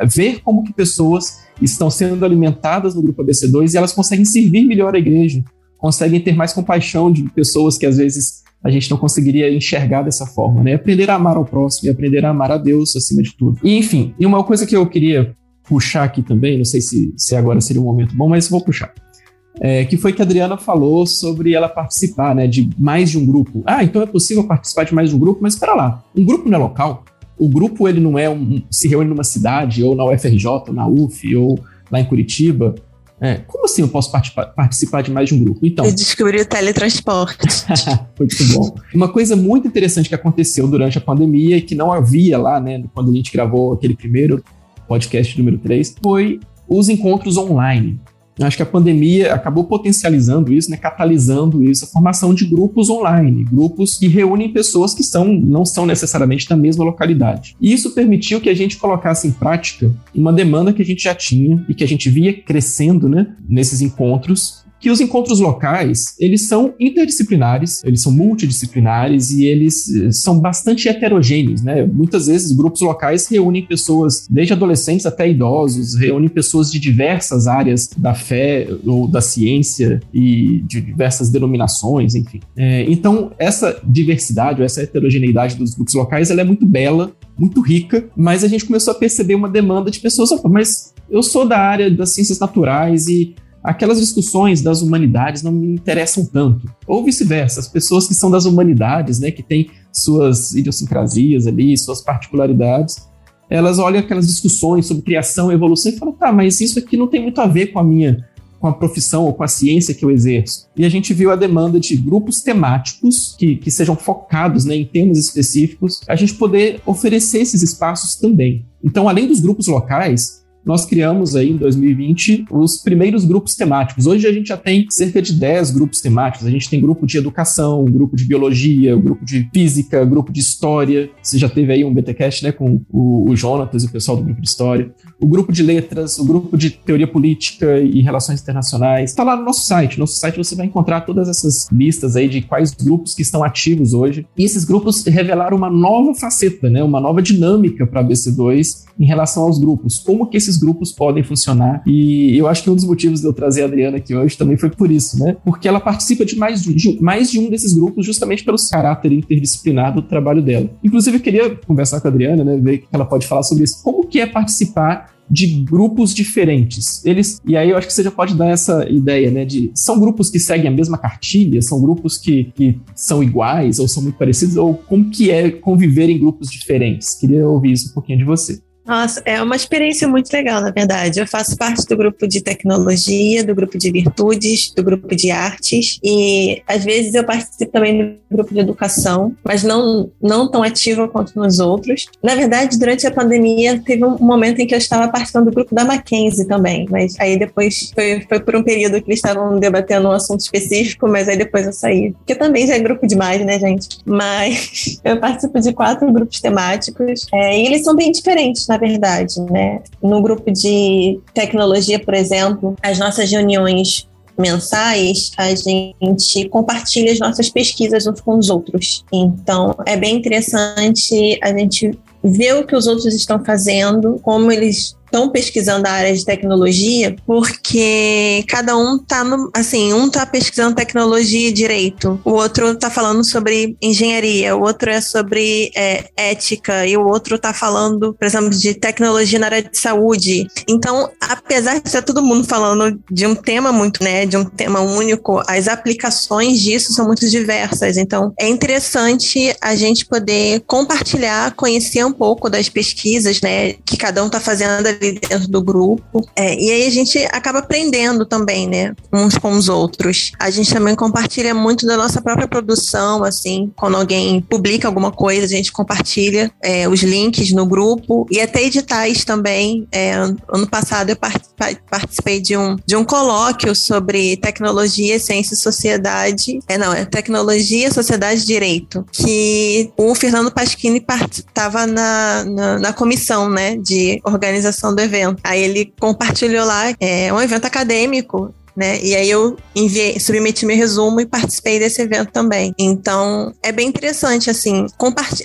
ver como que pessoas estão sendo alimentadas no grupo ABC2 e elas conseguem servir melhor a igreja, conseguem ter mais compaixão de pessoas que às vezes a gente não conseguiria enxergar dessa forma, né? Aprender a amar ao próximo e aprender a amar a Deus acima de tudo. E enfim, e uma coisa que eu queria puxar aqui também, não sei se, se agora seria um momento bom, mas vou puxar é, que foi que a Adriana falou sobre ela participar né, de mais de um grupo. Ah, então é possível participar de mais de um grupo, mas espera lá, um grupo não é local? O grupo ele não é um, se reúne numa cidade, ou na UFRJ, ou na UF, ou lá em Curitiba. É, como assim eu posso participar de mais de um grupo? Então. Eu descobri o teletransporte. foi muito bom. Uma coisa muito interessante que aconteceu durante a pandemia e que não havia lá, né, quando a gente gravou aquele primeiro podcast número 3, foi os encontros online. Acho que a pandemia acabou potencializando isso, né, catalisando isso, a formação de grupos online, grupos que reúnem pessoas que são, não são necessariamente da mesma localidade. E isso permitiu que a gente colocasse em prática uma demanda que a gente já tinha e que a gente via crescendo né, nesses encontros, que os encontros locais, eles são interdisciplinares, eles são multidisciplinares e eles eh, são bastante heterogêneos, né? Muitas vezes grupos locais reúnem pessoas, desde adolescentes até idosos, reúnem pessoas de diversas áreas da fé ou da ciência e de diversas denominações, enfim. É, então, essa diversidade ou essa heterogeneidade dos grupos locais, ela é muito bela, muito rica, mas a gente começou a perceber uma demanda de pessoas, mas eu sou da área das ciências naturais e aquelas discussões das humanidades não me interessam tanto. Ou vice-versa, as pessoas que são das humanidades, né, que têm suas idiosincrasias ali, suas particularidades, elas olham aquelas discussões sobre criação e evolução e falam, tá, mas isso aqui não tem muito a ver com a minha com a profissão ou com a ciência que eu exerço. E a gente viu a demanda de grupos temáticos que, que sejam focados né, em temas específicos, a gente poder oferecer esses espaços também. Então, além dos grupos locais, nós criamos aí em 2020 os primeiros grupos temáticos. Hoje a gente já tem cerca de 10 grupos temáticos. A gente tem grupo de educação, grupo de biologia, grupo de física, grupo de história. Você já teve aí um BTcast, né, com o, o Jonatas e o pessoal do grupo de história. O grupo de letras, o grupo de teoria política e relações internacionais. Está lá no nosso site. No nosso site você vai encontrar todas essas listas aí de quais grupos que estão ativos hoje. E esses grupos revelaram uma nova faceta, né, uma nova dinâmica para a BC2 em relação aos grupos. Como que esses grupos podem funcionar. E eu acho que um dos motivos de eu trazer a Adriana aqui hoje também foi por isso, né? Porque ela participa de mais de, de mais de um desses grupos justamente pelo caráter interdisciplinar do trabalho dela. Inclusive, eu queria conversar com a Adriana, né? Ver o que ela pode falar sobre isso. Como que é participar de grupos diferentes. Eles, e aí eu acho que você já pode dar essa ideia, né, de são grupos que seguem a mesma cartilha, são grupos que, que são iguais ou são muito parecidos, ou como que é conviver em grupos diferentes? Queria ouvir isso um pouquinho de você. Nossa, é uma experiência muito legal, na verdade. Eu faço parte do grupo de tecnologia, do grupo de virtudes, do grupo de artes e às vezes eu participo também do grupo de educação, mas não, não tão ativa quanto nos outros. Na verdade, durante a pandemia, teve um momento em que eu estava participando do grupo da Mackenzie também, mas aí depois foi, foi por um período que eles estavam debatendo um assunto específico, mas aí depois eu saí. Porque também já é grupo demais, né, gente? Mas eu participo de quatro grupos temáticos é, e eles são bem diferentes, na verdade, né? No grupo de tecnologia, por exemplo, as nossas reuniões mensais, a gente compartilha as nossas pesquisas uns com os outros. Então, é bem interessante a gente ver o que os outros estão fazendo, como eles estão pesquisando a área de tecnologia, porque cada um tá no, assim, um tá pesquisando tecnologia e direito, o outro tá falando sobre engenharia, o outro é sobre é, ética e o outro tá falando, por exemplo, de tecnologia na área de saúde. Então, apesar de ser todo mundo falando de um tema muito, né, de um tema único, as aplicações disso são muito diversas. Então, é interessante a gente poder compartilhar, conhecer um pouco das pesquisas, né, que cada um tá fazendo ali dentro do grupo. É, e aí a gente acaba aprendendo também, né? Uns com os outros. A gente também compartilha muito da nossa própria produção, assim, quando alguém publica alguma coisa, a gente compartilha é, os links no grupo e até editais também. É, ano passado eu participei de um, de um colóquio sobre tecnologia, ciência e sociedade. É, não, é tecnologia, sociedade e direito, que o Fernando Pasquini estava na, na, na comissão, né, de organização do evento. Aí ele compartilhou lá, é um evento acadêmico, né? E aí eu enviei, submeti meu resumo e participei desse evento também. Então, é bem interessante, assim,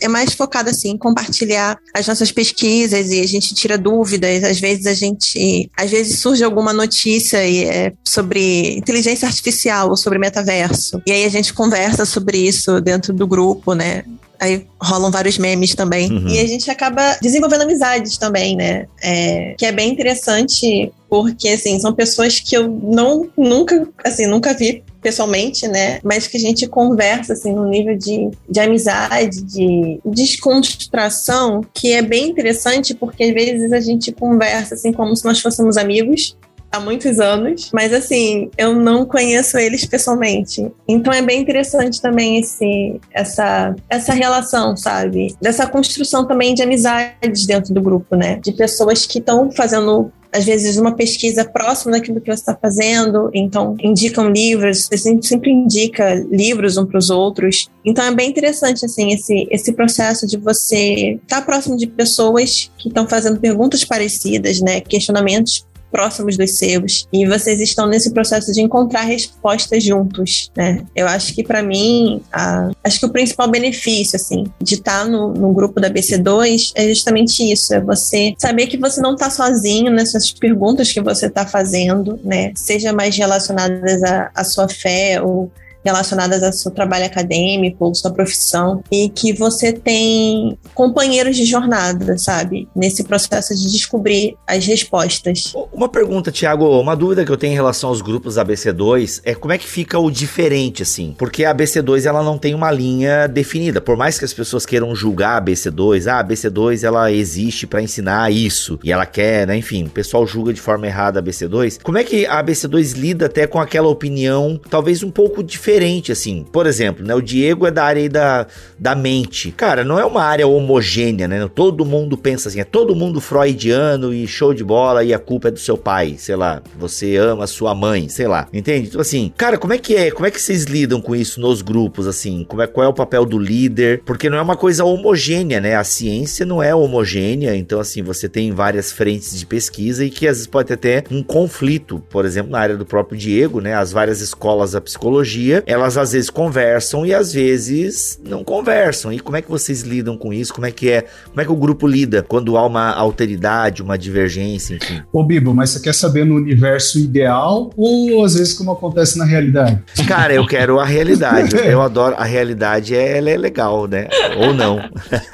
é mais focado, assim, compartilhar as nossas pesquisas e a gente tira dúvidas, às vezes a gente, às vezes surge alguma notícia é, sobre inteligência artificial ou sobre metaverso, e aí a gente conversa sobre isso dentro do grupo, né? Aí rolam vários memes também. Uhum. E a gente acaba desenvolvendo amizades também, né? É, que é bem interessante, porque, assim, são pessoas que eu não, nunca, assim, nunca vi pessoalmente, né? Mas que a gente conversa, assim, no nível de, de amizade, de descontração, que é bem interessante, porque às vezes a gente conversa, assim, como se nós fôssemos amigos, há muitos anos, mas assim, eu não conheço eles pessoalmente. Então é bem interessante também esse, essa, essa relação, sabe? Dessa construção também de amizades dentro do grupo, né? De pessoas que estão fazendo às vezes uma pesquisa próxima daquilo que você está fazendo, então indicam livros, a gente sempre indica livros um para os outros. Então é bem interessante assim esse esse processo de você estar tá próximo de pessoas que estão fazendo perguntas parecidas, né, questionamentos próximos dos seus e vocês estão nesse processo de encontrar respostas juntos, né? Eu acho que para mim, a, acho que o principal benefício, assim, de estar tá no, no grupo da BC2 é justamente isso, é você saber que você não está sozinho nessas perguntas que você está fazendo, né? Seja mais relacionadas à, à sua fé ou relacionadas ao seu trabalho acadêmico ou sua profissão e que você tem companheiros de jornada, sabe? Nesse processo de descobrir as respostas. Uma pergunta, Tiago, uma dúvida que eu tenho em relação aos grupos ABC2 é como é que fica o diferente, assim? Porque a ABC2 ela não tem uma linha definida. Por mais que as pessoas queiram julgar a ABC2, ah, a ABC2 ela existe para ensinar isso e ela quer, né? Enfim, o pessoal julga de forma errada a ABC2. Como é que a ABC2 lida até com aquela opinião, talvez um pouco diferente? Diferente, assim. Por exemplo, né? O Diego é da área da, da mente. Cara, não é uma área homogênea, né? Todo mundo pensa assim, é todo mundo freudiano e show de bola e a culpa é do seu pai, sei lá. Você ama sua mãe, sei lá. Entende? Então, assim, cara, como é que é? Como é que vocês lidam com isso nos grupos, assim? Como é, qual é o papel do líder? Porque não é uma coisa homogênea, né? A ciência não é homogênea, então, assim, você tem várias frentes de pesquisa e que às vezes pode ter até um conflito, por exemplo, na área do próprio Diego, né? As várias escolas da psicologia elas às vezes conversam e às vezes não conversam. E como é que vocês lidam com isso? Como é que é? Como é que o grupo lida quando há uma alteridade, uma divergência, enfim? Ô Bibo, mas você quer saber no universo ideal ou às vezes como acontece na realidade? Cara, eu quero a realidade. eu adoro a realidade, é, ela é legal, né? Ou não.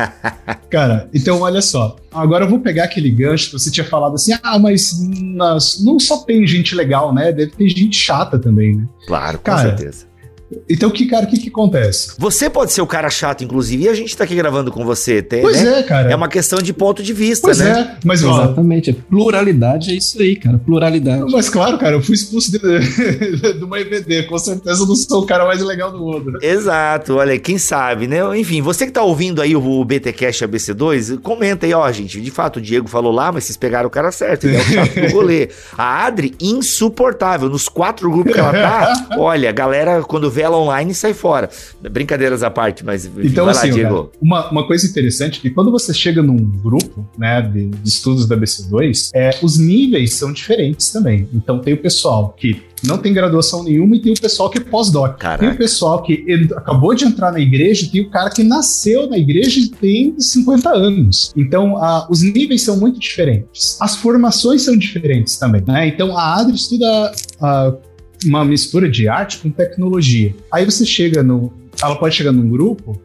Cara, então olha só. Agora eu vou pegar aquele gancho que você tinha falado assim: ah, mas nas, não só tem gente legal, né? Deve ter gente chata também, né? Claro, com Cara, certeza. Então, que, cara, o que, que acontece? Você pode ser o cara chato, inclusive, e a gente tá aqui gravando com você. Tem, pois né? é, cara. É uma questão de ponto de vista, pois né? É, mas ó, Exatamente. Pluralidade é isso aí, cara. Pluralidade. Mas claro, cara, eu fui expulso de, de uma EVD. Com certeza eu não sou o cara mais legal do mundo. Exato. Olha, quem sabe, né? Enfim, você que tá ouvindo aí o BTcast ABC2, comenta aí, ó, gente. De fato, o Diego falou lá, mas vocês pegaram o cara certo. Ele é o chato do rolê. A Adri, insuportável. Nos quatro grupos que ela tá, olha, a galera, quando vê vela online e sai fora. Brincadeiras à parte, mas então, vai assim, Diego. Uma, uma coisa interessante é que quando você chega num grupo né, de, de estudos da BC2, é, os níveis são diferentes também. Então tem o pessoal que não tem graduação nenhuma e tem o pessoal que é pós-doc. Tem o pessoal que acabou de entrar na igreja, tem o cara que nasceu na igreja e tem 50 anos. Então, a, os níveis são muito diferentes. As formações são diferentes também, né? Então, a ADRI estuda a, uma mistura de arte com tecnologia. Aí você chega no... Ela pode chegar num grupo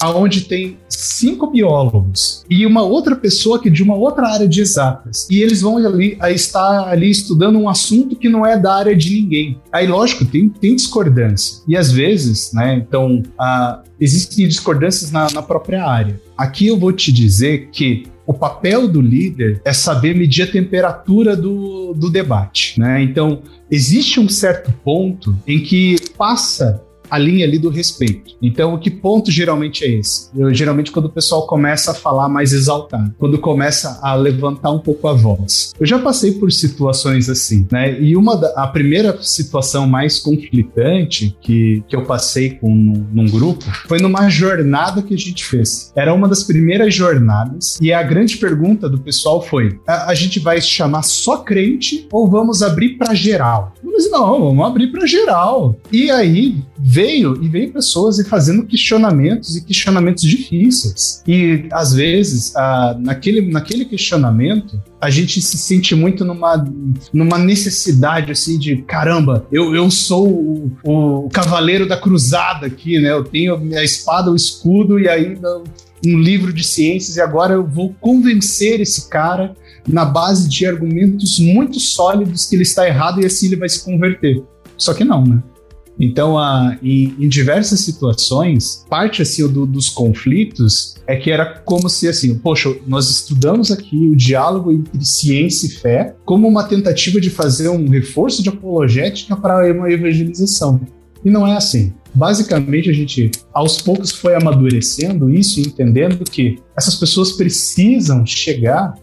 aonde tem cinco biólogos e uma outra pessoa que é de uma outra área de exatas. E eles vão ali estar ali estudando um assunto que não é da área de ninguém. Aí, lógico, tem, tem discordância. E às vezes, né, então, ah, existem discordâncias na, na própria área. Aqui eu vou te dizer que o papel do líder é saber medir a temperatura do, do debate. Né? Então, existe um certo ponto em que passa a linha ali do respeito. Então, que ponto geralmente é esse? Eu, geralmente, quando o pessoal começa a falar mais exaltado, quando começa a levantar um pouco a voz. Eu já passei por situações assim, né? E uma da, a primeira situação mais conflitante que, que eu passei com num, num grupo foi numa jornada que a gente fez. Era uma das primeiras jornadas e a grande pergunta do pessoal foi: a, a gente vai chamar só crente ou vamos abrir para geral? Eu disse, não, vamos abrir para geral. E aí veio e veio pessoas e fazendo questionamentos e questionamentos difíceis. E às vezes, ah, naquele, naquele questionamento, a gente se sente muito numa, numa necessidade assim de caramba, eu, eu sou o, o cavaleiro da cruzada aqui, né? Eu tenho a espada, o escudo e ainda um livro de ciências e agora eu vou convencer esse cara na base de argumentos muito sólidos que ele está errado e assim ele vai se converter. Só que não, né? Então, a, em, em, diversas situações, parte assim do, dos conflitos é que era como se assim, poxa, nós estudamos aqui o diálogo entre ciência e fé como uma tentativa de fazer um reforço de apologética para uma evangelização. E não é assim. Basicamente, a gente aos poucos foi amadurecendo isso e entendendo que essas pessoas precisam chegar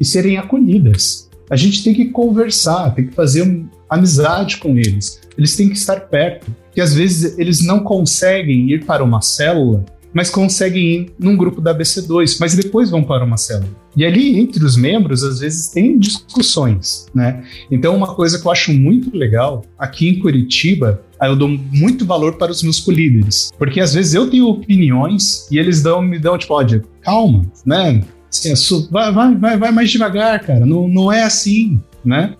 e serem acolhidas. A gente tem que conversar, tem que fazer um, amizade com eles. Eles têm que estar perto. Que às vezes eles não conseguem ir para uma célula, mas conseguem ir num grupo da BC2, mas depois vão para uma célula. E ali, entre os membros, às vezes tem discussões, né? Então, uma coisa que eu acho muito legal, aqui em Curitiba, eu dou muito valor para os meus colíderes, porque às vezes eu tenho opiniões e eles dão, me dão, tipo, calma, né? Assim, vai, vai, vai, vai mais devagar, cara, não, não é assim, né?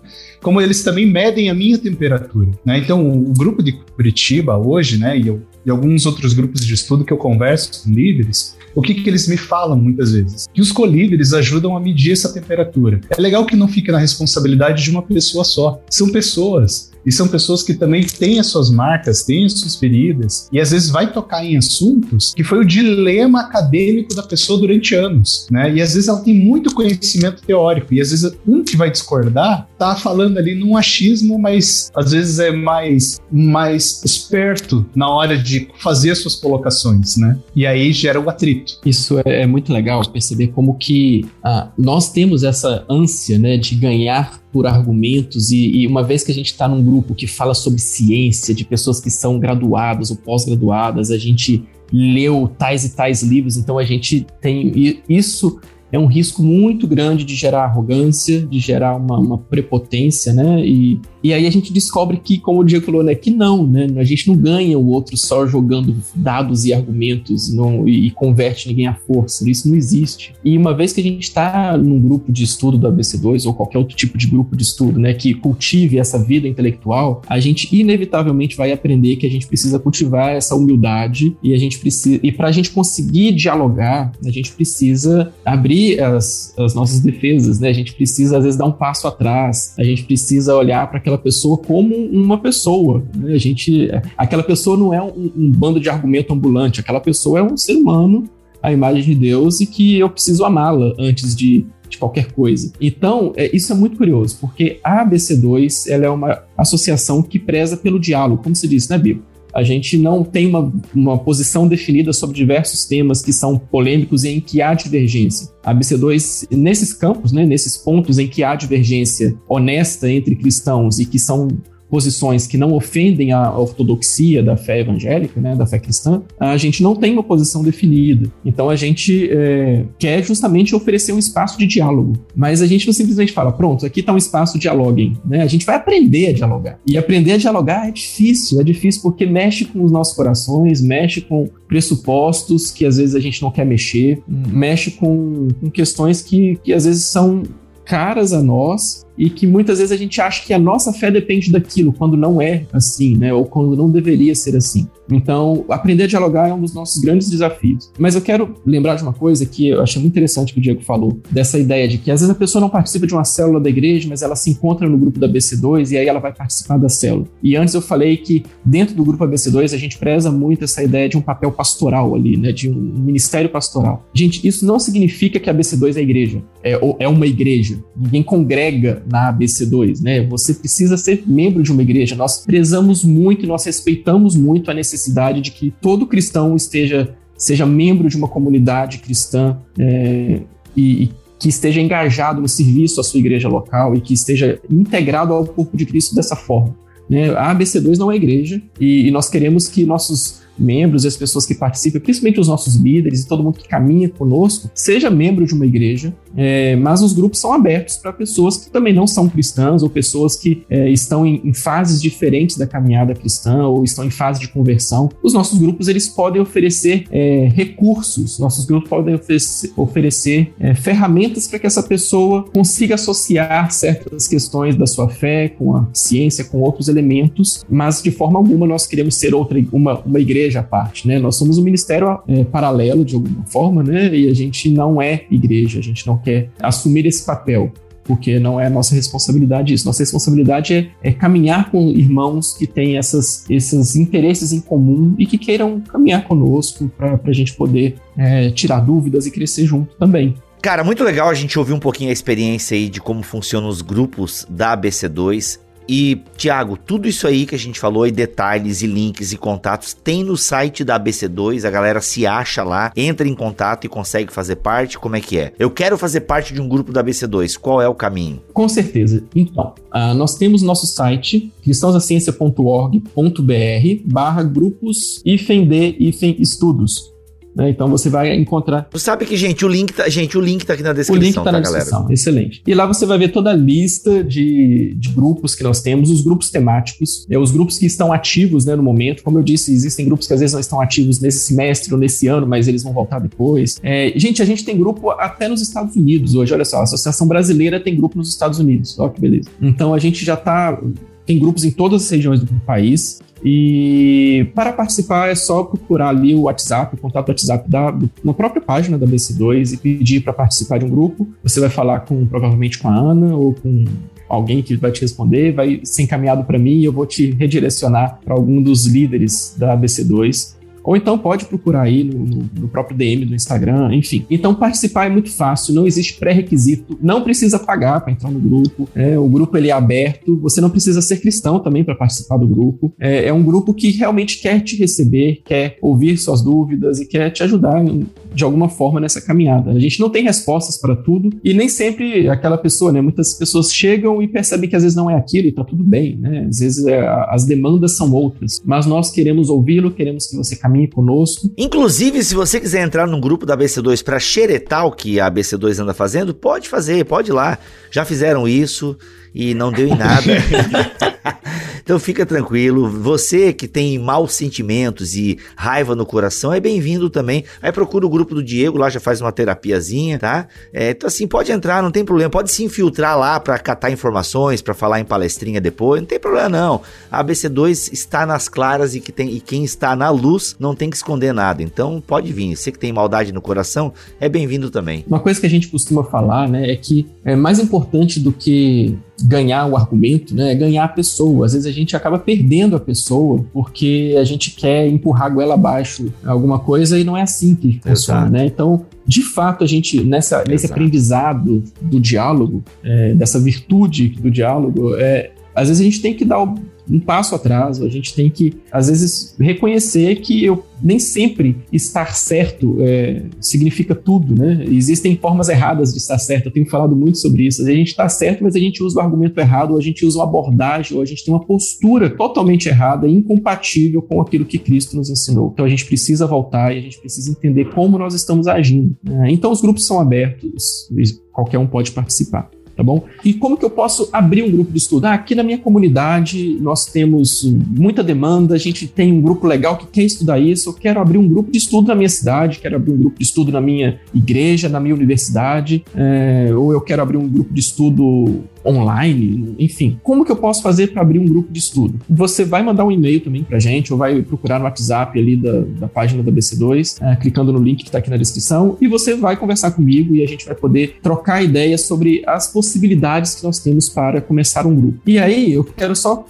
como eles também medem a minha temperatura. Né? Então, o grupo de Curitiba hoje, né, e, eu, e alguns outros grupos de estudo que eu converso com líderes, o que, que eles me falam muitas vezes? Que os colíderes ajudam a medir essa temperatura. É legal que não fique na responsabilidade de uma pessoa só. São pessoas. E são pessoas que também têm as suas marcas, têm as suas feridas, e às vezes vai tocar em assuntos que foi o dilema acadêmico da pessoa durante anos, né? E às vezes ela tem muito conhecimento teórico, e às vezes um que vai discordar tá falando ali num achismo, mas às vezes é mais, mais esperto na hora de fazer as suas colocações, né? E aí gera o atrito. Isso é, é muito legal perceber como que ah, nós temos essa ânsia, né, de ganhar por argumentos, e, e uma vez que a gente está num grupo que fala sobre ciência, de pessoas que são graduadas ou pós-graduadas, a gente leu tais e tais livros, então a gente tem isso é um risco muito grande de gerar arrogância, de gerar uma, uma, prepotência, né? E, e aí a gente descobre que, como o Diego falou, né, que não, né? A gente não ganha o outro só jogando dados e argumentos não, e, e converte ninguém à força. Isso não existe. E uma vez que a gente está num grupo de estudo do ABC2 ou qualquer outro tipo de grupo de estudo, né, que cultive essa vida intelectual, a gente inevitavelmente vai aprender que a gente precisa cultivar essa humildade e a gente precisa e para a gente conseguir dialogar, a gente precisa abrir abrir as, as nossas defesas, né? A gente precisa, às vezes, dar um passo atrás, a gente precisa olhar para aquela pessoa como uma pessoa, né? A gente, aquela pessoa não é um, um bando de argumento ambulante, aquela pessoa é um ser humano, a imagem de Deus, e que eu preciso amá-la antes de, de qualquer coisa. Então, é, isso é muito curioso, porque a ABC2 ela é uma associação que preza pelo diálogo, como se disse, né, Bibo? A gente não tem uma, uma posição definida sobre diversos temas que são polêmicos e em que há divergência. A BC2, nesses campos, né, nesses pontos em que há divergência honesta entre cristãos e que são posições que não ofendem a ortodoxia da fé evangélica, né, da fé cristã, a gente não tem uma posição definida. Então a gente é, quer justamente oferecer um espaço de diálogo, mas a gente não simplesmente fala, pronto, aqui está um espaço, dialoguem. Né? A gente vai aprender a dialogar. E aprender a dialogar é difícil, é difícil porque mexe com os nossos corações, mexe com pressupostos que às vezes a gente não quer mexer, mexe com, com questões que, que às vezes são caras a nós e que muitas vezes a gente acha que a nossa fé depende daquilo, quando não é assim, né? Ou quando não deveria ser assim. Então, aprender a dialogar é um dos nossos grandes desafios. Mas eu quero lembrar de uma coisa que eu achei muito interessante que o Diego falou, dessa ideia de que às vezes a pessoa não participa de uma célula da igreja, mas ela se encontra no grupo da BC2 e aí ela vai participar da célula. E antes eu falei que dentro do grupo ABC2 a gente preza muito essa ideia de um papel pastoral ali, né? De um ministério pastoral. Gente, isso não significa que a BC2 é igreja, é, é uma igreja. Ninguém congrega na ABC2, né? Você precisa ser membro de uma igreja. Nós prezamos muito e nós respeitamos muito a necessidade de que todo cristão esteja seja membro de uma comunidade cristã é, e, e que esteja engajado no serviço à sua igreja local e que esteja integrado ao corpo de Cristo dessa forma. Né? A ABC2 não é igreja e, e nós queremos que nossos membros as pessoas que participam, principalmente os nossos líderes e todo mundo que caminha conosco, seja membro de uma igreja, é, mas os grupos são abertos para pessoas que também não são cristãs ou pessoas que é, estão em, em, fases diferentes da caminhada cristã ou estão em fase de conversão. Os nossos grupos eles podem oferecer é, recursos, nossos grupos podem oferecer, oferecer é, ferramentas para que essa pessoa consiga associar certas questões da sua fé com a ciência, com outros elementos, mas de forma alguma nós queremos ser outra uma, uma igreja igreja à parte, né? Nós somos um ministério é, paralelo de alguma forma, né? E a gente não é igreja, a gente não quer assumir esse papel porque não é nossa responsabilidade isso. Nossa responsabilidade é, é, caminhar com irmãos que têm essas, esses interesses em comum e que queiram caminhar conosco para a gente poder é, tirar dúvidas e crescer junto também. Cara, muito legal a gente ouvir um pouquinho a experiência aí de como funcionam os grupos da ABC2 e, Tiago, tudo isso aí que a gente falou, e detalhes, e links, e contatos, tem no site da ABC2, a galera se acha lá, entra em contato e consegue fazer parte, como é que é? Eu quero fazer parte de um grupo da ABC2, qual é o caminho? Com certeza. Então, uh, nós temos nosso site, cristãosaciencia.org.br barra grupos hífen de hífen estudos. Né? Então você vai encontrar. Você sabe que, gente, o link tá, gente, o link tá aqui na descrição. O link tá, tá na galera? descrição, excelente. E lá você vai ver toda a lista de, de grupos que nós temos, os grupos temáticos, é, os grupos que estão ativos né, no momento. Como eu disse, existem grupos que às vezes não estão ativos nesse semestre ou nesse ano, mas eles vão voltar depois. É, gente, a gente tem grupo até nos Estados Unidos hoje. Olha só, a Associação Brasileira tem grupo nos Estados Unidos. Olha que beleza. Então a gente já tá tem grupos em todas as regiões do país. E para participar é só procurar ali o WhatsApp, o contato WhatsApp da, na própria página da BC2 e pedir para participar de um grupo. Você vai falar com provavelmente com a Ana ou com alguém que vai te responder, vai ser encaminhado para mim e eu vou te redirecionar para algum dos líderes da BC2 ou então pode procurar aí no, no, no próprio DM do Instagram, enfim. Então participar é muito fácil, não existe pré-requisito, não precisa pagar para entrar no grupo. É, o grupo ele é aberto, você não precisa ser cristão também para participar do grupo. É, é, um grupo que realmente quer te receber, quer ouvir suas dúvidas e quer te ajudar em, de alguma forma nessa caminhada. A gente não tem respostas para tudo e nem sempre aquela pessoa, né? Muitas pessoas chegam e percebem que às vezes não é aquilo e tá tudo bem, né? Às vezes é, as demandas são outras, mas nós queremos ouvi-lo, queremos que você caminhe conosco. Inclusive, se você quiser entrar num grupo da ABC2 para xeretar o que a ABC2 anda fazendo, pode fazer, pode ir lá. Já fizeram isso e não deu em nada. então fica tranquilo. Você que tem maus sentimentos e raiva no coração é bem-vindo também. Aí procura o grupo do Diego, lá já faz uma terapiazinha, tá? É, então assim, pode entrar, não tem problema. Pode se infiltrar lá para catar informações, para falar em palestrinha depois, não tem problema não. A ABC2 está nas claras e, que tem, e quem está na luz não tem que esconder nada. Então pode vir. Você que tem maldade no coração é bem-vindo também. Uma coisa que a gente costuma falar, né, é que é mais importante do que ganhar o argumento, né? É ganhar a pessoa. Às vezes a gente acaba perdendo a pessoa porque a gente quer empurrar a goela abaixo alguma coisa e não é assim que funciona, né? Então, de fato, a gente, nessa, nesse aprendizado do diálogo, é, dessa virtude do diálogo, é, às vezes a gente tem que dar um passo atrás, a gente tem que, às vezes, reconhecer que eu nem sempre estar certo é, significa tudo, né? Existem formas erradas de estar certo, eu tenho falado muito sobre isso. A gente está certo, mas a gente usa o argumento errado, ou a gente usa uma abordagem, ou a gente tem uma postura totalmente errada, incompatível com aquilo que Cristo nos ensinou. Então a gente precisa voltar e a gente precisa entender como nós estamos agindo. Né? Então os grupos são abertos, qualquer um pode participar tá bom? E como que eu posso abrir um grupo de estudo? Ah, aqui na minha comunidade nós temos muita demanda, a gente tem um grupo legal que quer estudar isso, eu quero abrir um grupo de estudo na minha cidade, quero abrir um grupo de estudo na minha igreja, na minha universidade, é, ou eu quero abrir um grupo de estudo online, enfim. Como que eu posso fazer para abrir um grupo de estudo? Você vai mandar um e-mail também para gente, ou vai procurar no WhatsApp ali da, da página da BC2, é, clicando no link que está aqui na descrição, e você vai conversar comigo e a gente vai poder trocar ideias sobre as possibilidades que nós temos para começar um grupo. E aí, eu quero só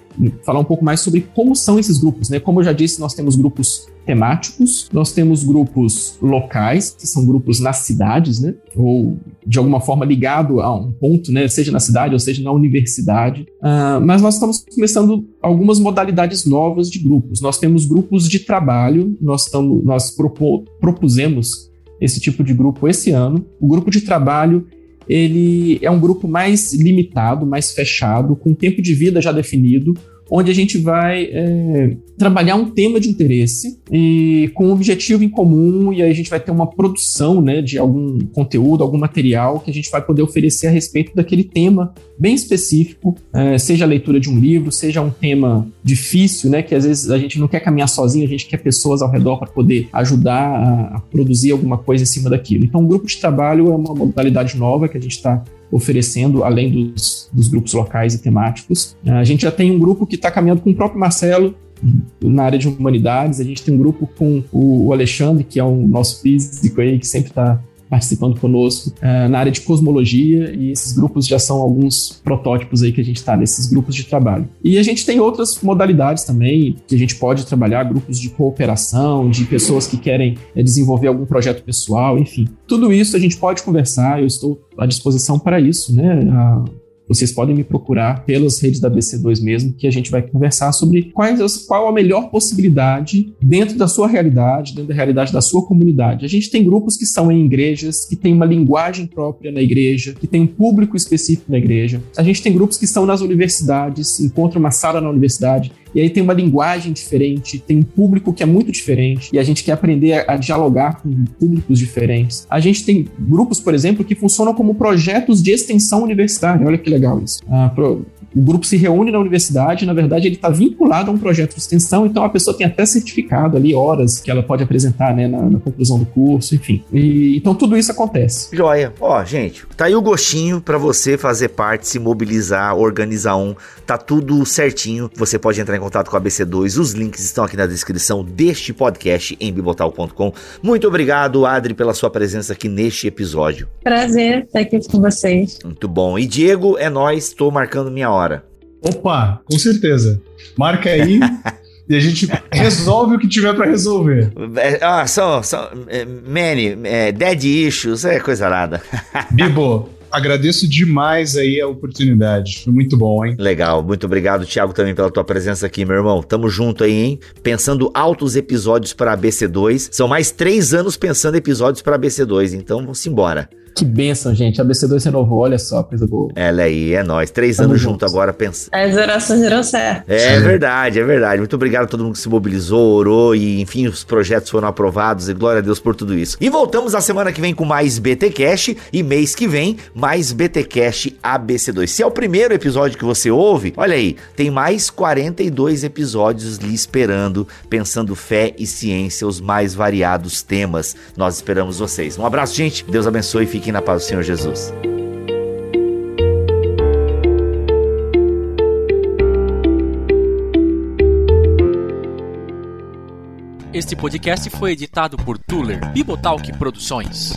falar um pouco mais sobre como são esses grupos, né? Como eu já disse, nós temos grupos temáticos, nós temos grupos locais, que são grupos nas cidades, né? Ou de alguma forma ligado a um ponto, né? Seja na cidade ou seja na universidade. Uh, mas nós estamos começando algumas modalidades novas de grupos. Nós temos grupos de trabalho, nós, estamos, nós propo, propusemos esse tipo de grupo esse ano. O grupo de trabalho ele é um grupo mais limitado, mais fechado, com tempo de vida já definido, onde a gente vai é, trabalhar um tema de interesse e com um objetivo em comum e aí a gente vai ter uma produção né, de algum conteúdo, algum material que a gente vai poder oferecer a respeito daquele tema bem específico, é, seja a leitura de um livro, seja um tema difícil, né, que às vezes a gente não quer caminhar sozinho, a gente quer pessoas ao redor para poder ajudar a, a produzir alguma coisa em cima daquilo. Então, o grupo de trabalho é uma modalidade nova que a gente está oferecendo, além dos, dos, grupos locais e temáticos. A gente já tem um grupo que está caminhando com o próprio Marcelo na área de humanidades. A gente tem um grupo com o Alexandre, que é um nosso físico aí, que sempre está participando conosco uh, na área de cosmologia e esses grupos já são alguns protótipos aí que a gente está nesses grupos de trabalho. E a gente tem outras modalidades também que a gente pode trabalhar, grupos de cooperação, de pessoas que querem é, desenvolver algum projeto pessoal, enfim. Tudo isso a gente pode conversar, eu estou à disposição para isso, né? Vocês podem me procurar pelas redes da BC2 mesmo, que a gente vai conversar sobre quais, qual a melhor possibilidade dentro da sua realidade, dentro da realidade da sua comunidade. A gente tem grupos que são em igrejas, que tem uma linguagem própria na igreja, que tem um público específico na igreja. A gente tem grupos que estão nas universidades, encontram uma sala na universidade e aí tem uma linguagem diferente, tem um público que é muito diferente, e a gente quer aprender a, a dialogar com públicos diferentes. A gente tem grupos, por exemplo, que funcionam como projetos de extensão universitária. Olha que legal isso. Ah, pro, o grupo se reúne na universidade, na verdade ele está vinculado a um projeto de extensão, então a pessoa tem até certificado ali, horas que ela pode apresentar né, na, na conclusão do curso, enfim. E, então tudo isso acontece. Joia. Ó, gente, tá aí o gostinho para você fazer parte, se mobilizar, organizar um, tá tudo certinho. Você pode entrar em contato com a BC2, os links estão aqui na descrição deste podcast em bibotal.com. Muito obrigado, Adri, pela sua presença aqui neste episódio. Prazer estar aqui com vocês. Muito bom. E Diego, é nós, estou marcando minha hora. Opa, com certeza. Marca aí e a gente resolve o que tiver para resolver. Ah, são, são é, many, é, dead issues, é coisa nada. Bibo, agradeço demais aí a oportunidade. Foi muito bom, hein? Legal, muito obrigado, Thiago, também pela tua presença aqui, meu irmão. Tamo junto aí, hein? Pensando altos episódios para ABC2. São mais três anos pensando episódios para ABC2, então vamos embora. Que benção, gente. A BC2 renovou, olha só, coisa boa. Ela aí, é nós. Três Tamo anos junto agora, pensa. As orações deram certo. É verdade, é verdade. Muito obrigado a todo mundo que se mobilizou, orou e, enfim, os projetos foram aprovados e glória a Deus por tudo isso. E voltamos a semana que vem com mais BT Cash e mês que vem mais BT Cash ABC2. Se é o primeiro episódio que você ouve, olha aí, tem mais 42 episódios lhe esperando, pensando fé e ciência, os mais variados temas. Nós esperamos vocês. Um abraço, gente. Deus abençoe e fique Fiquem na paz do Senhor Jesus. Este podcast foi editado por Tuller Bibotalk Produções.